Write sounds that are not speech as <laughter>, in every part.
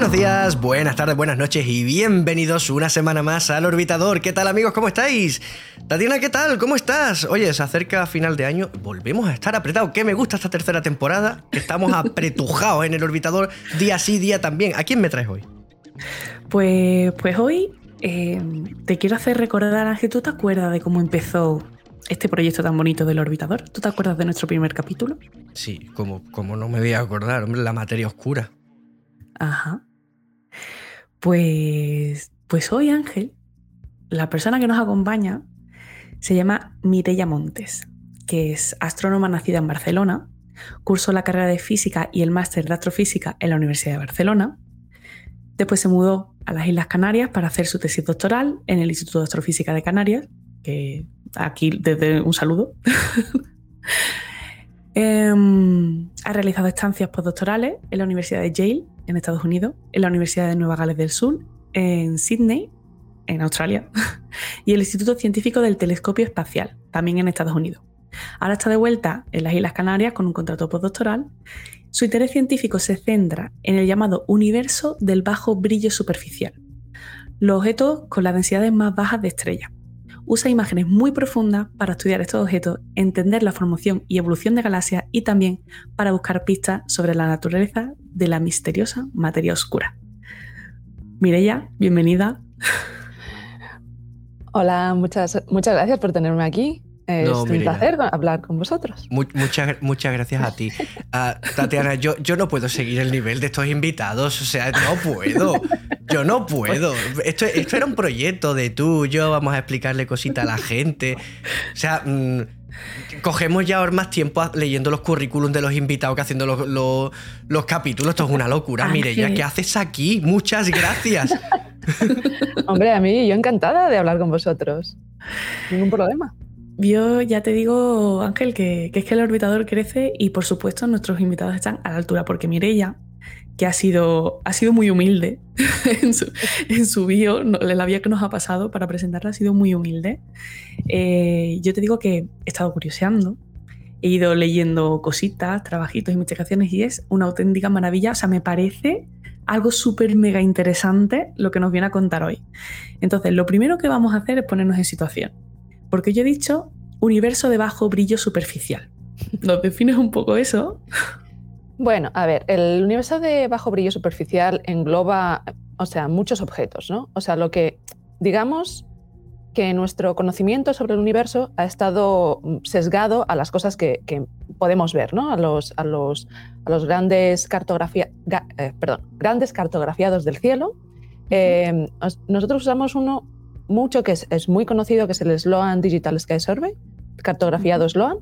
Buenos días, buenas tardes, buenas noches y bienvenidos una semana más al Orbitador. ¿Qué tal amigos? ¿Cómo estáis? Tatiana, ¿qué tal? ¿Cómo estás? Oye, se acerca final de año, volvemos a estar apretados. ¿Qué me gusta esta tercera temporada? Estamos <laughs> apretujados en el Orbitador día sí, día también. ¿A quién me traes hoy? Pues, pues hoy eh, te quiero hacer recordar, Ángel, ¿tú te acuerdas de cómo empezó este proyecto tan bonito del orbitador? ¿Tú te acuerdas de nuestro primer capítulo? Sí, como, como no me voy a acordar, hombre, la materia oscura. Ajá. Pues, pues hoy, Ángel, la persona que nos acompaña se llama Mireia Montes, que es astrónoma nacida en Barcelona, cursó la carrera de física y el máster de astrofísica en la Universidad de Barcelona. Después se mudó a las Islas Canarias para hacer su tesis doctoral en el Instituto de Astrofísica de Canarias, que aquí desde un saludo. <laughs> Em, ha realizado estancias postdoctorales en la Universidad de Yale en Estados Unidos, en la Universidad de Nueva Gales del Sur, en Sydney, en Australia, <laughs> y el Instituto Científico del Telescopio Espacial, también en Estados Unidos. Ahora está de vuelta en las Islas Canarias con un contrato postdoctoral. Su interés científico se centra en el llamado universo del bajo brillo superficial, los objetos con las densidades más bajas de estrellas. Usa imágenes muy profundas para estudiar estos objetos, entender la formación y evolución de galaxias y también para buscar pistas sobre la naturaleza de la misteriosa materia oscura. Mireya, bienvenida. Hola, muchas, muchas gracias por tenerme aquí. Es un placer hablar con vosotros. muchas, muchas gracias a ti. <laughs> Ah, Tatiana, yo, yo no puedo seguir el nivel de estos invitados, o sea, no puedo. Yo no puedo. Esto, esto era un proyecto de tú, yo, vamos a explicarle cositas a la gente. O sea, mm, cogemos ya ahora más tiempo leyendo los currículums de los invitados que haciendo los, los, capítulos. Esto es una locura. Mire, ya, ¿qué haces aquí? Muchas gracias. <laughs> Hombre, a mí yo encantada de hablar con vosotros. Ningún problema. Yo ya te digo, Ángel, que, es que el orbitador crece y por supuesto nuestros invitados están a la altura, porque Mireia, que ha sido, ha sido muy humilde <laughs> en, su, en la vía que nos ha pasado para presentarla ha sido muy humilde. Eh, yo te digo que he estado curioseando, he ido leyendo cositas, trabajitos, investigaciones y es una auténtica maravilla. O sea, me parece algo súper mega interesante lo que nos viene a contar hoy. Entonces, lo primero que vamos a hacer es ponernos en situación. Porque yo he dicho universo de bajo brillo superficial. ¿Nos defines un poco eso? Bueno, a ver, el universo de bajo brillo superficial engloba, o sea, muchos objetos, ¿no? O sea, lo que, digamos, que nuestro conocimiento sobre el universo ha estado sesgado a las cosas que, podemos ver, ¿no? A los, a los, a los grandes, cartografía, eh, perdón, grandes cartografiados del cielo. Eh, nosotros usamos uno mucho que es, muy conocido, que es el Sloan Digital Sky Survey, cartografiado Sloan.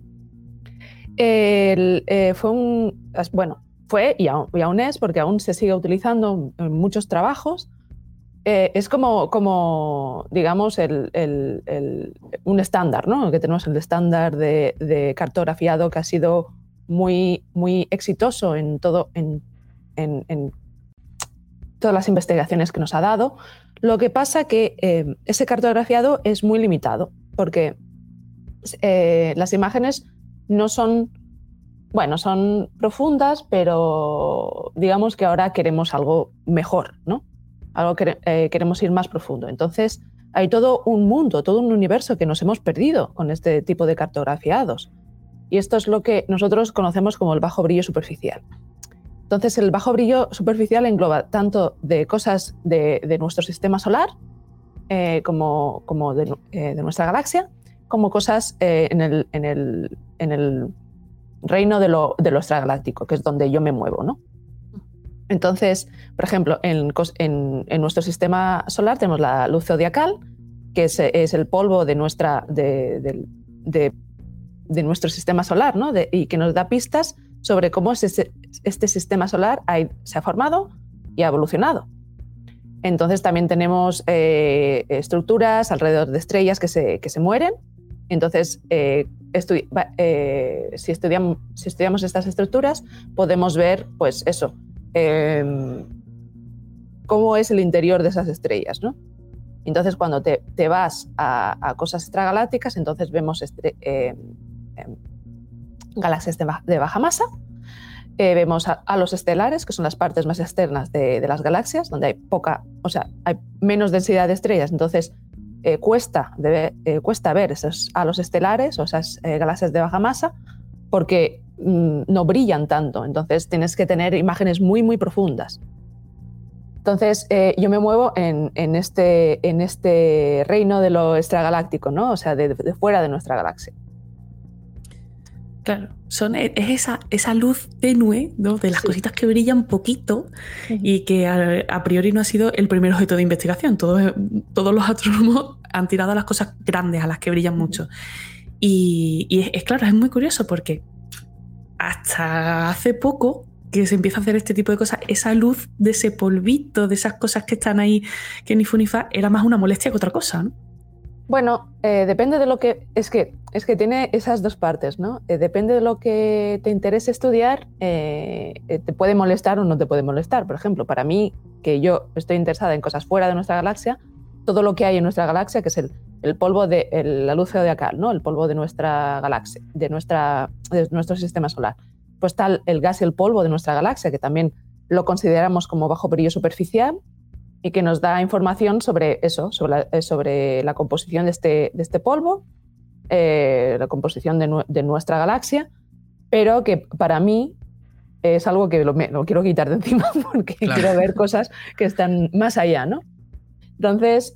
Eh, fue un, bueno, fue y aún, es, porque aún se sigue utilizando en muchos trabajos, eh, es como, como digamos, el, un estándar, ¿no? Que tenemos el estándar de, cartografiado que ha sido muy, muy exitoso en, todo, en, en, todas las investigaciones que nos ha dado. Lo que pasa que eh, ese cartografiado es muy limitado, porque eh, las imágenes no son, bueno, son profundas, pero digamos que ahora queremos algo mejor, ¿no? Algo que eh, queremos ir más profundo. Entonces, hay todo un mundo, todo un universo que nos hemos perdido con este tipo de cartografiados. Y esto es lo que nosotros conocemos como el bajo brillo superficial. Entonces, el bajo brillo superficial engloba tanto de cosas de, nuestro sistema solar eh, como, como eh, de, nuestra galaxia, como cosas en, el, en, el, en, el, reino de lo, de lo, extragaláctico, que es donde yo me muevo. ¿no? Entonces, por ejemplo, en, en, nuestro sistema solar tenemos la luz zodiacal, que es, es el polvo de, nuestra, de, de nuestro sistema solar ¿no? y que nos da pistas sobre cómo este, este sistema solar se ha formado y ha evolucionado. Entonces también tenemos eh, estructuras alrededor de estrellas que se, que se mueren. Entonces, eh, eh, si, estudiamos, estas estructuras, podemos ver, pues eso, em, cómo es el interior de esas estrellas. ¿no? Entonces, cuando te, vas a, cosas extragalácticas, entonces vemos em, galaxias de, baja masa eh, vemos a, los estelares, que son las partes más externas de, las galaxias, donde hay poca, o sea, hay menos densidad de estrellas, entonces eh, cuesta, eh, cuesta ver esos los estelares o esas galaxias de baja masa porque mm, no brillan tanto, entonces tienes que tener imágenes muy, muy profundas. Entonces, yo me muevo en, este, en este reino de lo extragaláctico, ¿no? o sea, de fuera de nuestra galaxia. Claro, son, e, es esa, esa luz tenue ¿no? de las cositas que brillan poquito y que a, priori no ha sido el primer objeto de investigación. Todos, todos los astrónomos han tirado a las cosas grandes, a las que brillan mucho. Y, es, claro, es muy curioso porque hasta hace poco que se empieza a hacer este tipo de cosas, esa luz de ese polvito, de esas cosas que están ahí, que ni funifa, era más una molestia que otra cosa, ¿no? Bueno, eh, depende de lo que. Es que, es que tiene esas dos partes, ¿no? Eh, depende de lo que te interese estudiar, eh, te puede molestar o no te puede molestar. Por ejemplo, para mí, que yo estoy interesada en cosas fuera de nuestra galaxia, todo lo que hay en nuestra galaxia, que es el, polvo de la luz zodiacal, ¿no? El polvo de nuestra galaxia, de, nuestra, de nuestro sistema solar. Pues tal el gas y el polvo de nuestra galaxia, que también lo consideramos como bajo brillo superficial, y que nos da información sobre eso, sobre la, eh, sobre la composición de este, de este polvo, eh, la composición de, de, nuestra galaxia, pero que para mí es algo que lo, quiero quitar de encima <laughs> porque quiero ver cosas que están más allá, ¿no? Entonces,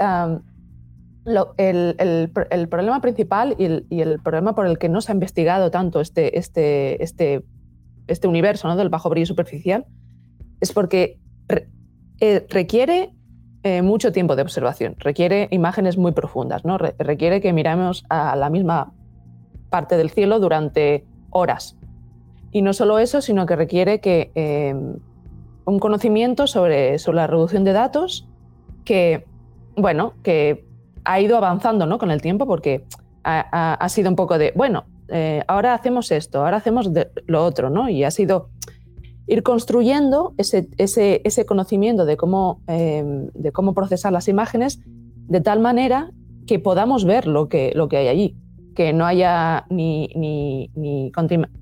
el, problema principal y el, problema por el que no se ha investigado tanto este, este, este, este universo ¿no? del bajo brillo superficial es porque eh, requiere eh, mucho tiempo de observación, requiere imágenes muy profundas, ¿no? requiere que miremos a la misma parte del cielo durante horas. Y no solo eso, sino que requiere que em, un conocimiento sobre, sobre, la reducción de datos que, bueno, que ha ido avanzando ¿no? con el tiempo porque ha, sido un poco de, bueno, eh, ahora hacemos esto, ahora hacemos lo otro, ¿no? Y ha sido ir construyendo ese, ese, conocimiento de cómo, em, de cómo procesar las imágenes de tal manera que podamos ver lo que, lo que hay allí, que no haya ni, ni,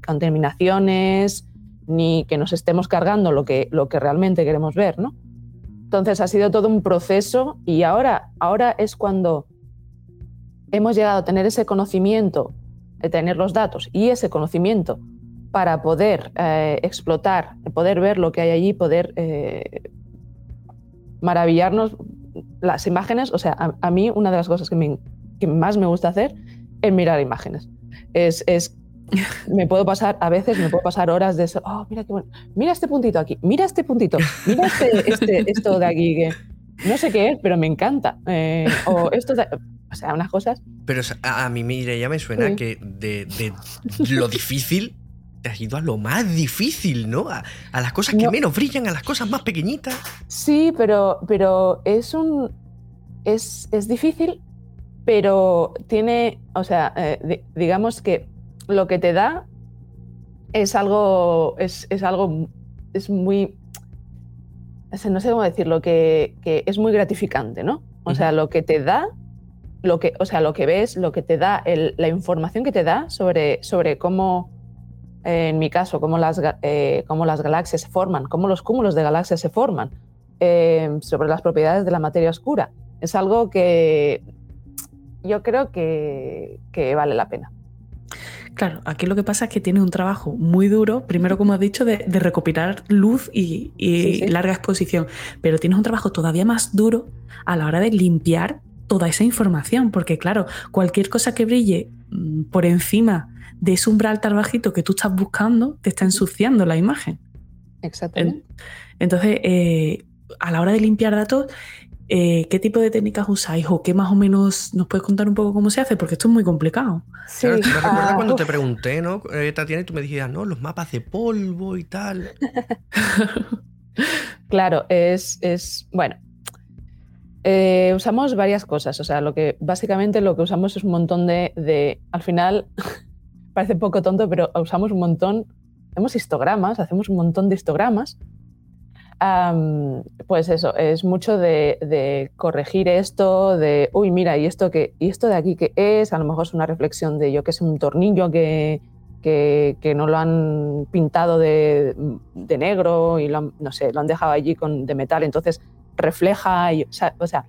contaminaciones, ni que nos estemos cargando lo que, lo que realmente queremos ver. ¿no? Entonces ha sido todo un proceso y ahora, ahora es cuando hemos llegado a tener ese conocimiento, de tener los datos y ese conocimiento para poder eh, explotar, poder ver lo que hay allí, poder eh, maravillarnos las imágenes. O sea, a, mí una de las cosas que, más me gusta hacer es mirar imágenes. Es, es, me puedo pasar, a veces me puedo pasar horas de eso. Oh, mira qué bueno. Mira este puntito aquí, mira este puntito, mira este, este esto de aquí que no sé qué es, pero me encanta. Eh, o esto o sea, unas cosas. Pero a, mí, mire, ya me suena que de, de, lo difícil te has ido a lo más difícil, ¿no? A, las cosas que menos brillan, a las cosas más pequeñitas. Sí, pero, pero es un. Es, es difícil, pero tiene. O sea, eh, digamos que lo que te da es algo. Es, es algo. Es muy. No sé cómo decirlo, que, que es muy gratificante, ¿no? O sea, lo que te da lo que, o sea, lo que ves, lo que te da, la información que te da sobre, sobre cómo, en mi caso, cómo las, eh, cómo las galaxias se forman, cómo los cúmulos de galaxias se forman, eh, sobre las propiedades de la materia oscura. Es algo que yo creo que, vale la pena. Claro, aquí lo que pasa es que tiene un trabajo muy duro, primero como has dicho, de, recopilar luz y, larga exposición, pero tienes un trabajo todavía más duro a la hora de limpiar toda esa información, porque claro, cualquier cosa que brille mm, por encima de ese umbral tan bajito que tú estás buscando, te está ensuciando la imagen. Exactamente. Entonces, eh, a la hora de limpiar datos, eh, ¿qué tipo de técnicas usáis o qué más o menos nos puedes contar un poco cómo se hace? Porque esto es muy complicado. Sí. me recuerdas ah, cuando te pregunté, ¿no? Eh, Tatiana, y tú me dijiste, no, los mapas de polvo y tal. <laughs> claro, es, es bueno. usamos varias cosas, o sea, lo que básicamente lo que usamos es un montón de, de al final <laughs> parece poco tonto, pero usamos un montón, hacemos histogramas, hacemos un montón de histogramas. Pues eso, es mucho de, corregir esto, de, uy, mira, ¿y esto, que, ¿y esto de aquí qué es? A lo mejor es una reflexión de yo que es un tornillo que, que, no lo han pintado de, negro y lo han, no sé, lo han dejado allí con, de metal, entonces refleja, y, o sea, o sea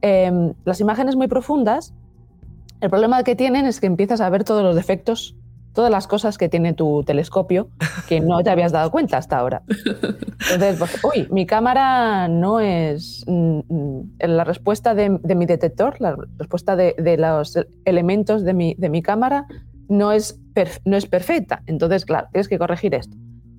em, las imágenes muy profundas, el problema que tienen es que empiezas a ver todos los defectos, todas las cosas que tiene tu telescopio que no te habías dado cuenta hasta ahora. Entonces, pues, uy, mi cámara no es mm, mm, la respuesta de, mi detector, la respuesta de, los elementos de mi, de mi cámara no es, no es perfecta. Entonces, claro, tienes que corregir esto.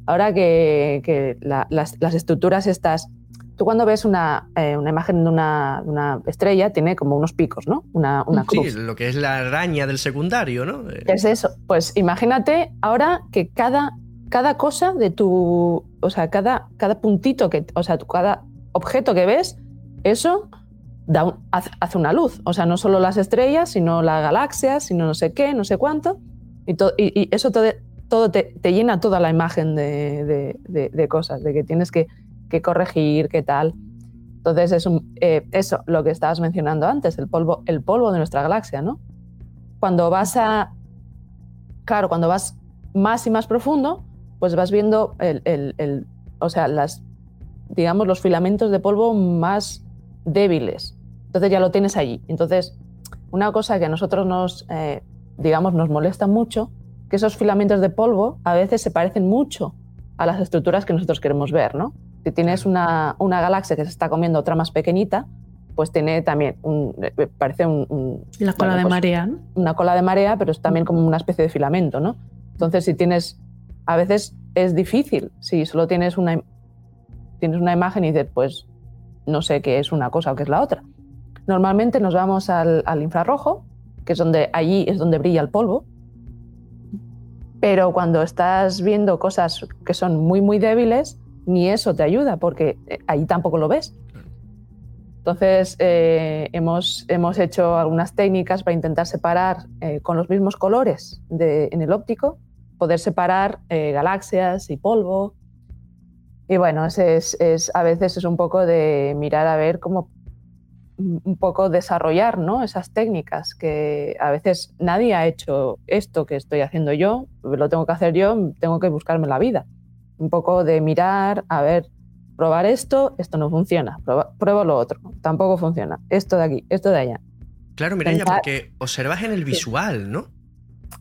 Ahora que, que la- las, las estructuras estas, tú cuando ves una, eh, una imagen de una, una estrella, tiene como unos picos, ¿no? Una, una Sí, cruz. lo que es la araña del secundario, ¿no? Eh, ¿Qué es eso? Pues imagínate ahora que cada, cada cosa de tu, o sea, cada, cada puntito, que, o sea, cada objeto que ves, eso da un- hace, hace una luz. O sea, no solo las estrellas, sino las galaxias, sino no sé qué, no sé cuánto. Y, to- y, y eso todo, todo te, te llena toda la imagen de, de- de- de cosas, de que tienes que, que corregir, qué tal. Entonces, es un- eh, eso, lo que estabas mencionando antes, el polvo, el polvo de nuestra galaxia, ¿no? Cuando vas a. Claro, cuando vas más y más profundo, pues vas viendo el, el- el- o sea, las, digamos, los filamentos de polvo más débiles. Entonces ya lo tienes allí. Entonces, una cosa que a nosotros nos, eh, digamos, nos molesta mucho, que esos filamentos de polvo a veces se parecen mucho a las estructuras que nosotros queremos ver, ¿no? Si tienes una, una galaxia que se está comiendo otra más pequeñita, pues tiene también un, eh, parece un, un- La cola bueno, de pues, marea, ¿no? una cola de marea, pero es también como una especie de filamento, ¿no? Entonces, si tienes, a veces es difícil, si solo tienes una, tienes una imagen y dices, pues no sé qué es una cosa o qué es la otra. Normalmente nos vamos al, al infrarrojo, que es donde allí es donde brilla el polvo, pero cuando estás viendo cosas que son muy, muy débiles, ni eso te ayuda, porque eh, ahí tampoco lo ves. Entonces, eh, hemos, hemos hecho algunas técnicas para intentar separar eh, con los mismos colores en el óptico, poder separar galaxias y polvo. Y bueno, es, a veces es un poco de mirar a ver cómo un poco desarrollar ¿no? esas técnicas que a veces nadie ha hecho esto que estoy haciendo yo, lo tengo que hacer yo, tengo que buscarme la vida. Un poco de mirar, a ver, probar esto, esto no funciona, prueba- pruebo lo otro, tampoco funciona, esto de aquí, esto de allá. Claro, Mireia, pensar- porque observas en el visual, ¿no?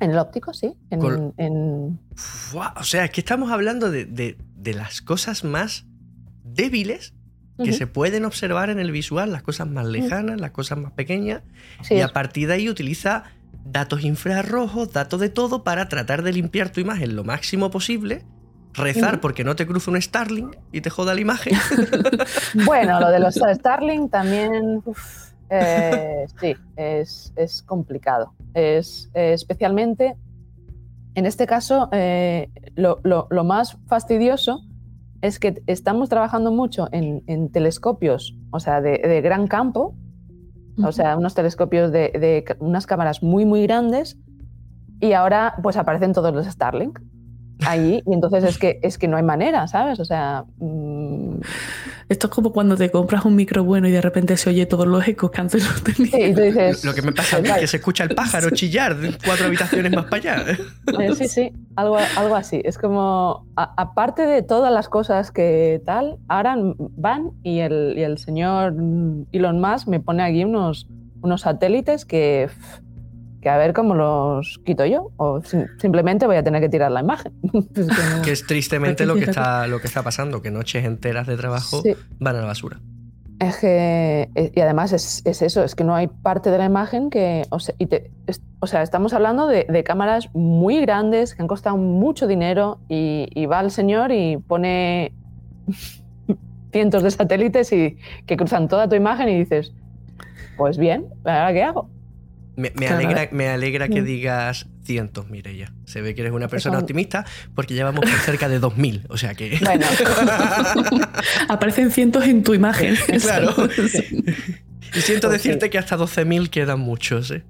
En el óptico, sí. En, Col- en- Fua, O sea, es que estamos hablando de, de- de las cosas más débiles que se pueden observar en el visual, las cosas más lejanas, las cosas más pequeñas, sí, y es- a partir de ahí utiliza datos infrarrojos, datos de todo para tratar de limpiar tu imagen lo máximo posible, rezar porque no te cruce un Starling y te joda la imagen. <laughs> Bueno, lo de los Starling también, uf, eh, sí, es, es complicado. Es eh, especialmente, en este caso, eh, lo, lo- lo más fastidioso es que estamos trabajando mucho en, en telescopios, o sea, de, de gran campo, o sea, unos telescopios de, de unas cámaras muy, muy grandes, y ahora pues aparecen todos los Starlink allí, y entonces es que, es que no hay manera, ¿sabes? O sea, mm, Esto es como cuando te compras un micro bueno y de repente se oye todos los ecos que antes no tenía. sí, y tú dices... Lo que me pasa a mí, "Vale". que se escucha el pájaro <laughs> chillar de cuatro habitaciones más para allá. Eh, sí, sí, algo, algo así. Es como, a- aparte de todas las cosas que tal, ahora van y el, y el señor Elon Musk me pone aquí unos, unos satélites que, que a ver cómo los quito yo. O sim- simplemente voy a tener que tirar la imagen. <laughs> Pues que no- Que es tristemente lo que, <laughs> está, lo que está pasando, que noches enteras de trabajo Sí. van a la basura. Es que, y además es, es eso, es que no hay parte de la imagen que, o sea, y te- es- o sea estamos hablando de, de cámaras muy grandes que han costado mucho dinero y, y va el señor y pone <laughs> cientos de satélites y que cruzan toda tu imagen y dices, pues bien, ¿ahora qué hago? Me, me Claro. alegra, me alegra que Mm. digas cientos, Mireia. Se ve que eres una persona son- optimista porque ya vamos por cerca de 2000. O sea que. <laughs> Bueno, <laughs> Aparecen cientos en tu imagen. <laughs> Claro. Sí. y siento decirte que hasta 12.000 quedan muchos, ¿eh?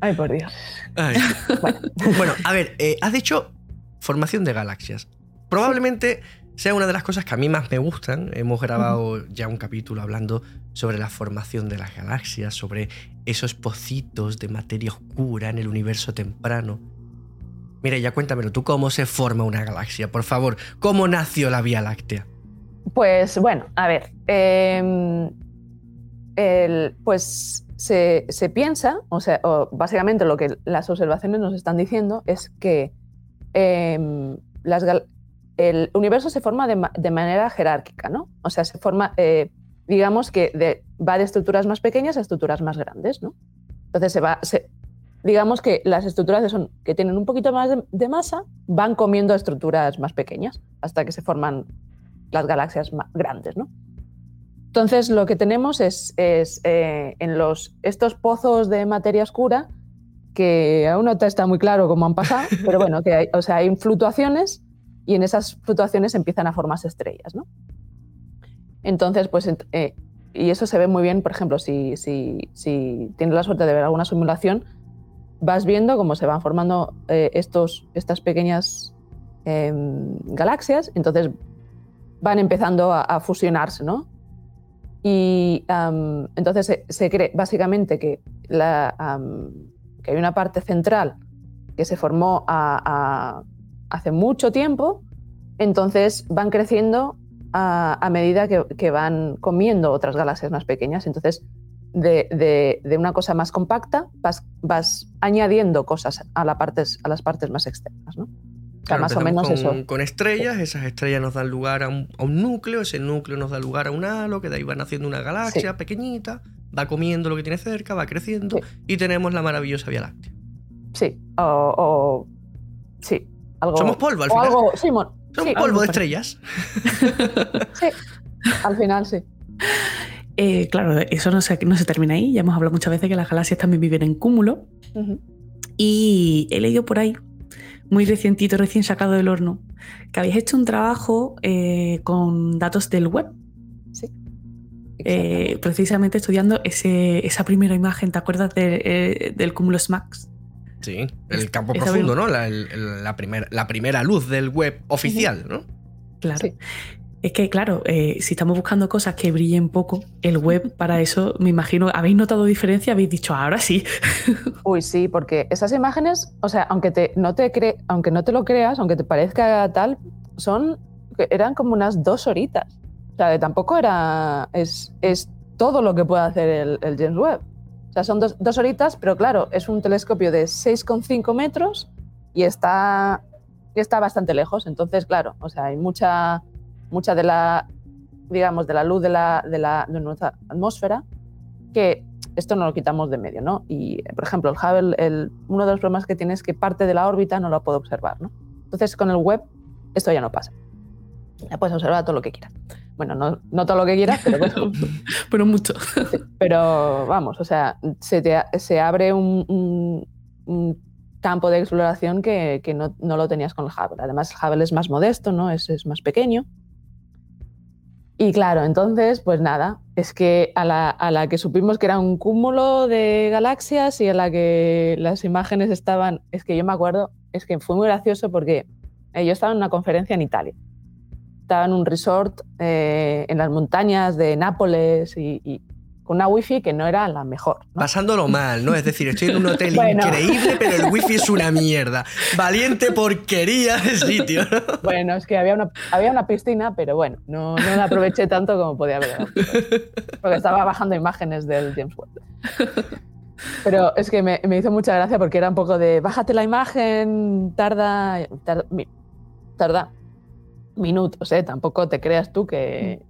ay por Dios. Ay. bueno, a ver, eh, has dicho formación de galaxias. Probablemente sea una de las cosas que a mí más me gustan. Hemos grabado ya un capítulo hablando sobre la formación de las galaxias, sobre esos pocitos de materia oscura en el universo temprano. Mira, ya cuéntamelo, ¿tú cómo se forma una galaxia? Por favor, ¿cómo nació la Vía Láctea? Pues bueno, a ver, em, pues se, piensa, o sea, básicamente lo que las observaciones nos están diciendo es que em, el universo se forma de, manera jerárquica, ¿no? O sea, se forma, eh, digamos que va de estructuras más pequeñas a estructuras más grandes, ¿no? Entonces se va, digamos que las estructuras que, tienen un poquito más de, masa van comiendo estructuras más pequeñas hasta que se forman las galaxias más grandes, ¿no? Entonces lo que tenemos es, eh, en estos pozos de materia oscura que aún no está muy claro cómo han pasado, pero bueno, que hay, o sea, hay fluctuaciones y en esas fluctuaciones empiezan a formarse estrellas, ¿no? Entonces, pues, eh, y eso se ve muy bien, por ejemplo, si, tienes la suerte de ver alguna simulación, vas viendo cómo se van formando eh, estos, estas pequeñas em, galaxias, entonces van empezando a, fusionarse, ¿no? Y entonces se, cree básicamente que, hay una parte central que se formó hace mucho tiempo, entonces van creciendo a, medida que, que, van comiendo otras galaxias más pequeñas. Entonces de, una cosa más compacta, vas, añadiendo cosas a, la partes, a las partes más externas. ¿no? más o menos con, eso. Con estrellas, esas estrellas nos dan lugar a un, núcleo, ese núcleo nos da lugar a un halo, que de ahí van haciendo una galaxia pequeñita, va comiendo lo que tiene cerca, va creciendo y tenemos la maravillosa Vía Láctea. Sí, o, sí, algo. Somos polvo al final. Somos polvo de estrellas. <laughs> sí, al final sí. Eh, claro, eso no se, no se termina ahí. Ya hemos hablado muchas veces que las galaxias también viven en cúmulo. Y he leído por ahí, muy recientito, recién sacado del horno, que habéis hecho un trabajo eh, con datos del web. Sí. Eh, precisamente estudiando ese, esa primera imagen, ¿te acuerdas del cúmulo SMAX? Sí, el campo profundo, ¿no? La, la, la, primera luz del web oficial, ¿no? Claro. Es que, claro, eh, si estamos buscando cosas que brillen poco, el web para eso, me imagino, ¿habéis notado diferencia? Habéis dicho, ahora sí. <laughs> Uy, sí, porque esas imágenes, o sea, aunque, te, no, te cre aunque no te lo creas, aunque te parezca tal, son, eran como unas dos horitas. O sea, tampoco era, es, es todo lo que puede hacer el, James Webb. Sea, son dos, dos horitas, pero claro, es un telescopio de 6,5 metros y está, está bastante lejos. Entonces, claro, o sea, hay mucha mucha de la, digamos, de la luz de, la, de, la, de nuestra atmósfera, que esto no lo quitamos de medio, ¿no? Y, por ejemplo, el Hubble, el, uno de los problemas que tiene es que parte de la órbita no lo puedo observar, ¿no? Entonces, con el web, esto ya no pasa. Ya puedes observar todo lo que quieras. Bueno, no, no todo lo que quieras, pero <laughs> pero mucho. <laughs> pero vamos, o sea, se, se abre un, un, campo de exploración que, que no, no, lo tenías con el Hubble. Además, el Hubble es más modesto, ¿no? Es, es más pequeño. Y claro, entonces, pues nada, es que a la, que supimos que era un cúmulo de galaxias y a la que las imágenes estaban, es que yo me acuerdo, es que fue muy gracioso porque yo estaba en una conferencia en Italia. Estaba en un resort eh, en las montañas de Nápoles y, con una wifi que no era la mejor. Pasándolo mal, ¿no? Es decir, estoy en un hotel <laughs> increíble, pero el wifi es una mierda. Valiente porquería de sitio. <laughs> Bueno, es que había una, había una piscina, pero bueno, no, no la aproveché tanto como podía haber. Porque estaba bajando imágenes del James Webb. Pero es que me, me, hizo mucha gracia porque era un poco de bájate la imagen, tarda, tarda, tarda minutos, ¿eh? Tampoco te creas tú que,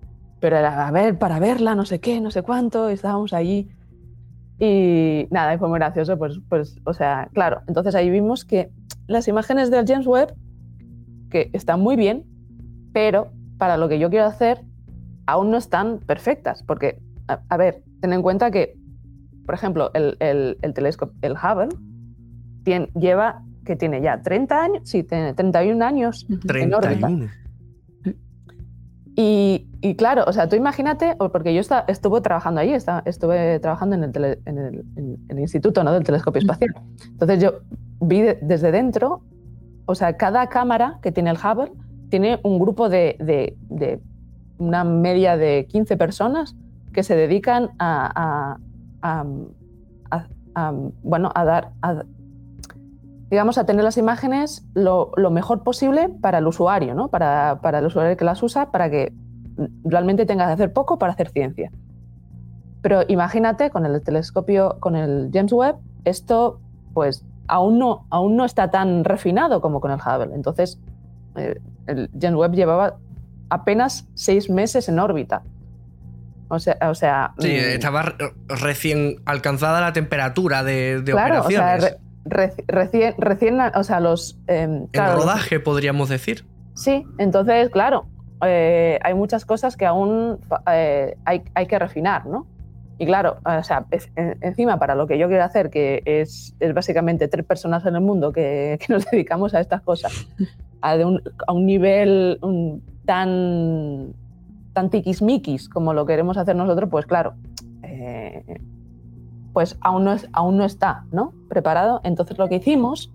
pero era, a ver, para verla, no sé qué, no sé cuánto, estábamos allí. Y nada, y fue muy gracioso, pues, pues, o sea, claro, entonces ahí vimos que las imágenes del James Webb, que están muy bien, pero para lo que yo quiero hacer, aún no están perfectas, porque, a, ver, ten en cuenta que, por ejemplo, el, el, el telescopio, el Hubble, tiene, lleva, que tiene ya 30 años, sí, tiene 31 años 31. Y, claro, o sea, tú imagínate, porque yo estuve trabajando allí, estuve trabajando en el, en, el, instituto ¿no? del telescopio espacial. Entonces yo vi desde dentro, o sea, cada cámara que tiene el Hubble tiene un grupo de, de, una media de 15 personas que se dedican a, a, a, bueno, a dar, digamos, a tener las imágenes lo, mejor posible para el usuario, ¿no? Para, para, el usuario que las usa, para que realmente tenga que hacer poco para hacer ciencia. Pero imagínate, con el telescopio, con el James Webb, esto pues aún no, aún no está tan refinado como con el Hubble. Entonces, eh, el James Webb llevaba apenas seis meses en órbita. O sea, o sea sí, mm, estaba recién alcanzada la temperatura de, de claro, operaciones. O sea, recién, recién, o sea, los... Eh, rodaje, podríamos decir. Sí, entonces, claro, eh, hay muchas cosas que aún eh, hay, hay, que refinar, ¿no? Y claro, o sea, encima para lo que yo quiero hacer, que es, es básicamente tres personas en el mundo que, <laughs> que nos dedicamos a estas cosas, a, un, a un, nivel tan, tan tiquismiquis como lo queremos hacer nosotros, pues claro, eh, pues aún no, es, aún no está ¿no? preparado. Entonces lo que hicimos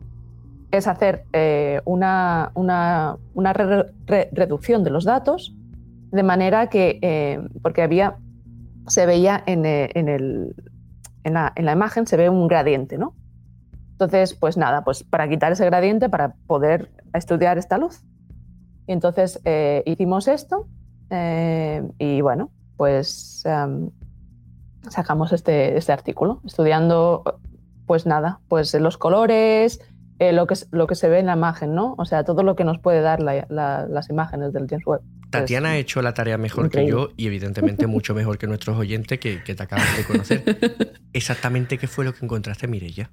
es hacer eh, una, una, una reducción de los datos de manera que, eh, porque había, se veía en, en, el, en, la, en, la, imagen, se ve un gradiente, ¿no? Entonces, pues nada, pues para quitar ese gradiente, para poder estudiar esta luz. Entonces eh, hicimos esto eh, y bueno, pues em, sacamos este, este, artículo, estudiando, pues nada, pues los colores, eh, lo, que, lo que se ve en la imagen, ¿no? O sea, todo lo que nos puede dar las imágenes del James Webb. Tatiana ha hecho la tarea mejor que yo y evidentemente mucho mejor que nuestros oyentes que, que te acaban de conocer. <laughs> Exactamente qué fue lo que encontraste, Mirella.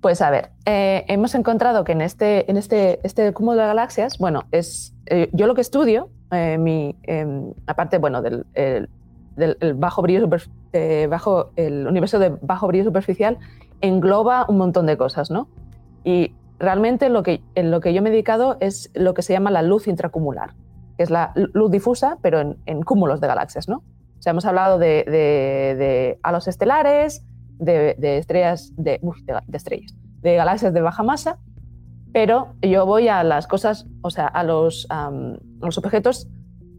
Pues a ver, eh, hemos encontrado que en este, en este, este cúmulo de galaxias, bueno, es, eh, yo lo que estudio, mi, em, aparte bueno, del, bajo brillo bajo, el universo de bajo brillo superficial, engloba un montón de cosas, ¿no? Y realmente lo que, en lo que yo he dedicado es lo que se llama la luz intracumular, que es la luz difusa, pero en, cúmulos de galaxias, ¿no? O sea, hemos hablado de, de, de halos estelares, de, estrellas, de, estrellas, de galaxias de baja masa, pero yo voy a las cosas, o sea, a los, los objetos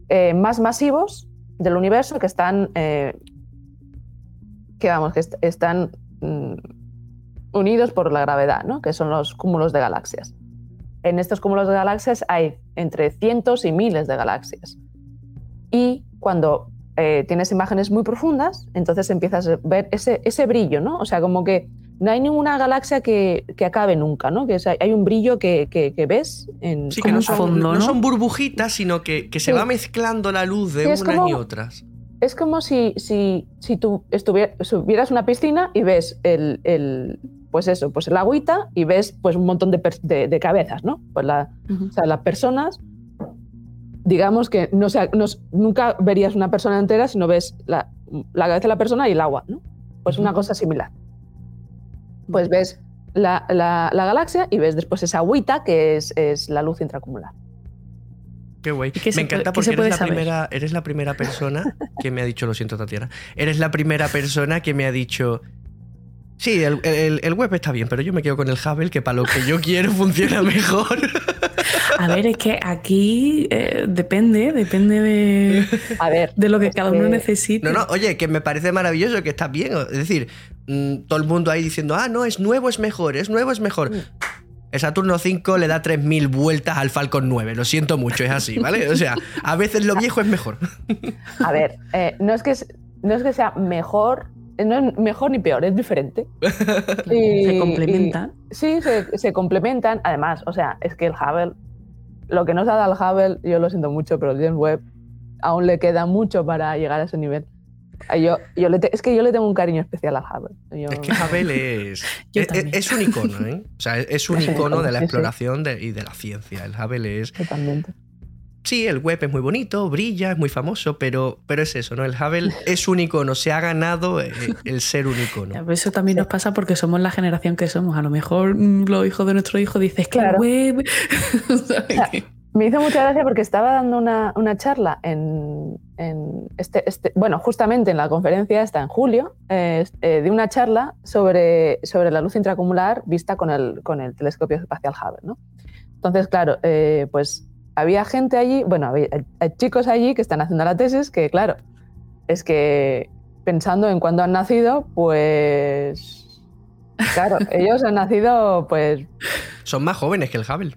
eh, más masivos del universo que están, eh, que vamos, que están mm, unidos por la gravedad, ¿no? que son los cúmulos de galaxias. En estos cúmulos de galaxias hay entre cientos y miles de galaxias. Y cuando eh, tienes imágenes muy profundas, entonces empiezas a ver ese, ese brillo, ¿no? O sea, como que no hay ninguna galaxia que, que acabe nunca, ¿no? Que hay un brillo que, que, ves en sí, que no son, fondo, ¿no? son burbujitas, sino que, se va mezclando la luz de unas y otras. Es como si, si, si tú estuvieras una piscina y ves el, el, pues eso, pues el agüita y ves pues un montón de, de, cabezas, ¿no? Pues la, o sea, las personas digamos que no, sea, nunca verías una persona entera si no ves la, cabeza de la persona y el agua, ¿no? Pues una cosa similar. Pues ves la, galaxia y ves después esa agüita que es, la luz intracumular. Qué guay. Me encanta porque eres la, primera, eres la primera persona que me ha dicho, lo siento Tatiana, eres la primera persona que me ha dicho, sí, el, el web está bien, pero yo me quedo con el Hubble que para lo que yo quiero <laughs> funciona mejor. A ver, es que aquí eh, depende, depende de, a ver, de lo que cada uno necesite. No, no, oye, que me parece maravilloso que está bien. Es decir, mm, todo el mundo ahí diciendo, ah, no, es nuevo, es mejor, es nuevo, es mejor. Mm. El Saturno 5 le da 3.000 vueltas al Falcon 9, lo siento mucho, es así, ¿vale? O sea, a veces lo viejo es mejor. A ver, eh, no, es que, no es que sea mejor no es mejor ni peor, es diferente. <laughs> se complementan. sí, se, se, complementan. Además, o sea, es que el Hubble lo que nos ha dado el Hubble, yo lo siento mucho, pero el James Webb aún le queda mucho para llegar a ese nivel. Yo, yo es que yo le tengo un cariño especial al Hubble. Es que Hubble es, <laughs> es, un icono, ¿eh? O sea, es un <laughs> icono de la exploración y de la ciencia. El Hubble es. Totalmente sí, el web es muy bonito, brilla, es muy famoso, pero, pero es eso, ¿no? El Hubble es un icono, se ha ganado eh, el, ser un icono. Eso también nos pasa porque somos la generación que somos. A lo mejor mm, los hijos de nuestro hijo dicen que el web. <laughs> me hizo mucha gracia porque estaba dando una, charla en, este, este, bueno, justamente en la conferencia esta en julio, eh, eh, de una charla sobre, sobre la luz intracumular vista con el, con el telescopio espacial Hubble, ¿no? Entonces, claro, pues había gente allí, bueno, hay chicos allí que están haciendo la tesis que, claro, es que pensando en cuándo han nacido, pues Claro, <laughs> ellos han nacido, pues. Son más jóvenes que el Hubble.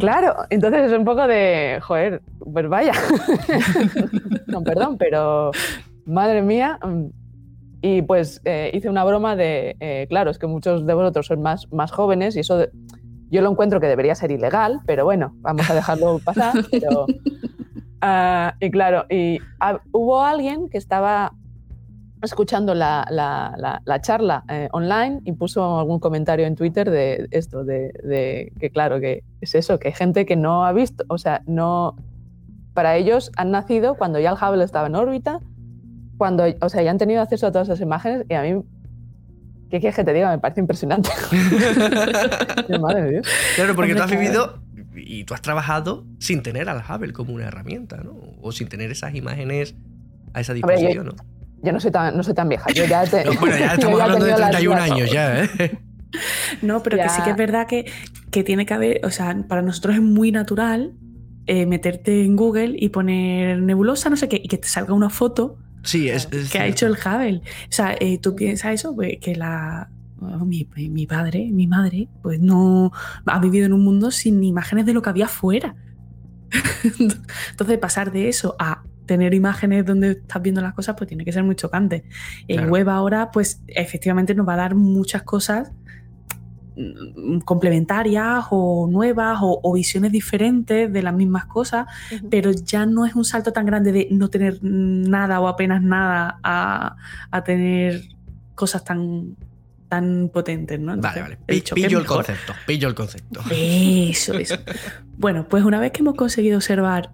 Claro, entonces es un poco de. Joder, pues vaya. <laughs> no, perdón, pero. Madre mía. Y pues eh, hice una broma de. eh, claro, es que muchos de vosotros son más, más jóvenes y eso. de- yo lo encuentro que debería ser ilegal, pero bueno, vamos a dejarlo <laughs> pasar. Pero, Ah, y claro, y ah, hubo alguien que estaba escuchando la, la- la- la charla eh, online y puso algún comentario en Twitter de esto, de, de que claro, que es eso, que hay gente que no ha visto, o sea, no, para ellos han nacido cuando ya el Hubble estaba en órbita, cuando, o sea, ya han tenido acceso a todas esas imágenes y a mí, ¿qué quieres que te diga? Me parece impresionante. <laughs> <laughs> Madre de Dios. Claro, porque tú has vivido y tú has trabajado sin tener al Hubble como una herramienta, ¿no? O sin tener esas imágenes a esa yo- disposición, ¿no? Yo no soy tan, no soy tan vieja, yo ya, te- No, <laughs> Bueno, ya <laughs> yo estamos hablando de tenido las- 31 las- años ya, ¿eh? <laughs> No, pero que sí que es verdad que, que tiene que haber, o sea, para nosotros es muy natural eh, meterte en Google y poner nebulosa, no sé qué, y que te salga una foto Sí, es, es que ha hecho el Hubble. O sea, eh, tú piensas eso, pues, que la bueno, mi, mi padre, mi madre, pues no ha vivido en un mundo sin imágenes de lo que había fuera. Entonces, pasar de eso a tener imágenes donde estás viendo las cosas, pues tiene que ser muy chocante. El Claro. web ahora, pues efectivamente nos va a dar muchas cosas mm, complementarias o nuevas o, o visiones diferentes de las mismas cosas, pero ya no es un salto tan grande de no tener nada o apenas nada a, a tener cosas tan, tan potentes, ¿no? Vale, Entonces, vale. dicho Pillo el mejor. concepto, pillo el concepto. Eso, eso. <laughs> Bueno, pues una vez que hemos conseguido observar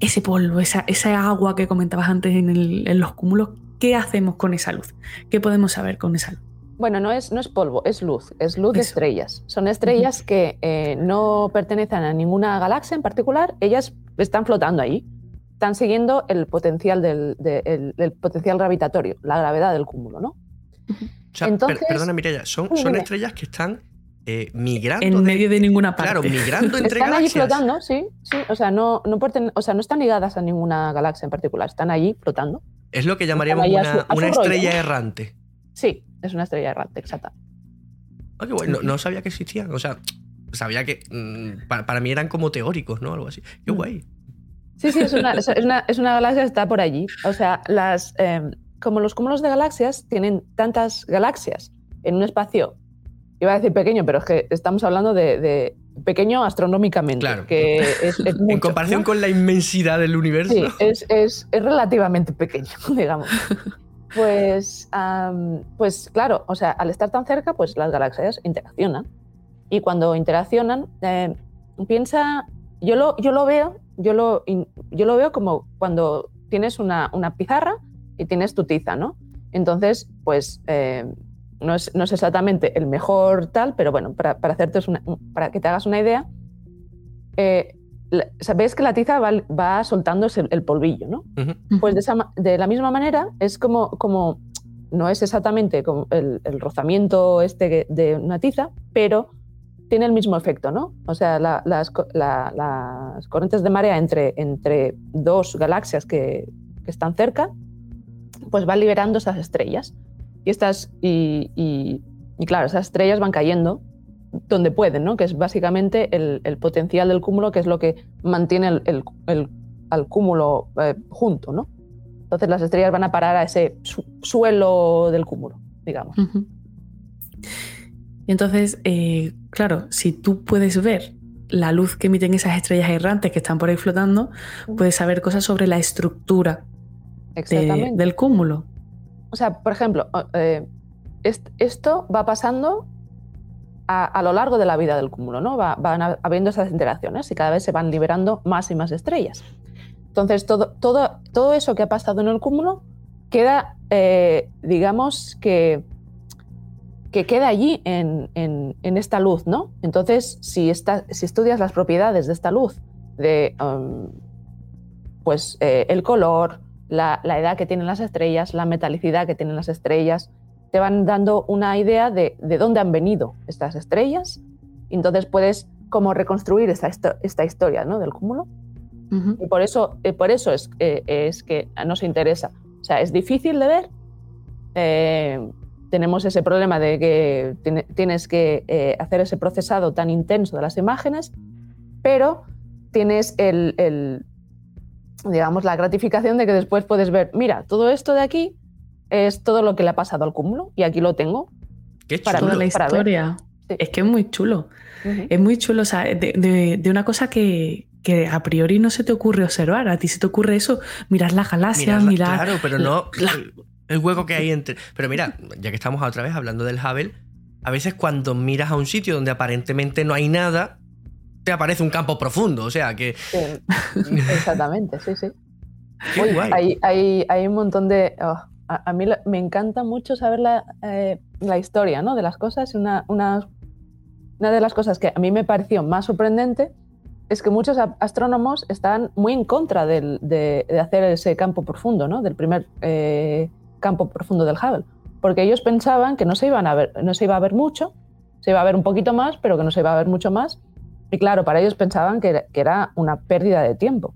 ese polvo, esa, esa agua que comentabas antes en, el- en los cúmulos, ¿qué hacemos con esa luz? ¿Qué podemos saber con esa luz? Bueno, no es, no es polvo, es luz, es luz de estrellas. Son estrellas que eh, no pertenecen a ninguna galaxia en particular, ellas están flotando ahí, están siguiendo el potencial, del, de- el, el potencial gravitatorio, la gravedad del cúmulo, ¿no? O sea, per- Entonces- perdona, Mireia, son, son estrellas que están eh, migrando. En de- medio de ninguna parte. Claro, migrando entre están allí galaxias. flotando, sí, sí, o sea, no, no, pertene- o sea, no están ligadas a ninguna galaxia en particular, están allí flotando. Es lo que llamaríamos a una, su- a su una rollo, estrella errante. Sí, es una estrella errante, exacta. Ah, qué guay. No, no sabía que existían. O sea, sabía que mm, para, para mí eran como teóricos, ¿no? Algo así. Qué Mm. guay. Sí, sí, es una, <laughs> es una, es una galaxia que está por allí. O sea, las, eh, como los cúmulos de galaxias tienen tantas galaxias en un espacio, iba a decir pequeño, pero es que estamos hablando de, de pequeño astronómicamente, Claro. que es, es <laughs> mucho, en comparación ¿no? con la inmensidad del universo. Sí, es, es- es relativamente pequeño, <laughs> digamos. <laughs> Pues, pues claro, o sea, al estar tan cerca, pues las galaxias interaccionan. Y cuando interaccionan, eh, piensa, yo lo, yo lo veo, yo lo, yo lo veo como cuando tienes una, una pizarra y tienes tu tiza, ¿no? Entonces, pues eh, no, es, no es exactamente el mejor tal, pero bueno, para, para hacerte una- para que te hagas una idea, eh, la- sabéis que la tiza va, va soltándose el, el polvillo, ¿no? Pues de, esa de la misma manera es como, como no es exactamente como el, el rozamiento este de una tiza, pero tiene el mismo efecto, ¿no? O sea, la- las, la- las corrientes de marea entre, entre dos galaxias que, que están cerca, pues van liberando esas estrellas. Y, estas, y, y- y claro, esas estrellas van cayendo donde pueden, ¿no? Que es básicamente el, el potencial del cúmulo, que es lo que mantiene el, el- el- al cúmulo eh, junto, ¿no? Entonces las estrellas van a parar a ese su- suelo del cúmulo, digamos. Ujú. Y entonces, eh, claro, si tú puedes ver la luz que emiten esas estrellas errantes que están por ahí flotando, puedes saber cosas sobre la estructura de- Exactamente. del cúmulo. O sea, por ejemplo, eh, est- esto va pasando a, lo largo de la vida del cúmulo, ¿no? Va- van habiendo esas interacciones y cada vez se van liberando más y más estrellas. Entonces, todo, eso que ha pasado en el cúmulo queda, eh, digamos, que, que queda allí en, esta luz, ¿no? Entonces, si estudias las propiedades de esta luz, de um, pues eh, el color, la, la edad que tienen las estrellas, la metalicidad que tienen las estrellas, te van dando una idea de, de dónde han venido estas estrellas. Y entonces puedes como reconstruir esta, esta historia ¿no? del cúmulo. Y por eso, eh, por eso es, eh, es que nos interesa. O sea, es difícil de ver, eh, tenemos ese problema de que tienes que eh, hacer ese procesado tan intenso de las imágenes, pero tienes el, digamos, la gratificación de que después puedes ver, mira, todo esto de aquí es todo lo que le ha pasado al cúmulo y aquí lo tengo. Qué para toda la historia. Es que es muy chulo. Es muy chulo, o sea, de, una cosa que, a priori no se te ocurre observar. A ti se te ocurre eso, mirar las galaxias, mirar. Claro, pero no el hueco que hay entre. Pero mira, ya que estamos otra vez hablando del Hubble, a veces cuando miras a un sitio donde aparentemente no hay nada, te aparece un campo profundo. O sea que. exactamente, sí, sí. <laughs> Hay, hay, hay, un montón de. Oh, a, mí me encanta mucho saber la, eh, la historia ¿no? de las cosas. Una, una, una de las cosas que a mí me pareció más sorprendente es que muchos astrónomos están muy en contra de, de, hacer ese campo profundo, ¿no? del primer eh, campo profundo del Hubble, porque ellos pensaban que no se, iban a ver, no se iba a ver mucho, se iba a ver un poquito más, pero que no se iba a ver mucho más. Y claro, para ellos pensaban que, era una pérdida de tiempo.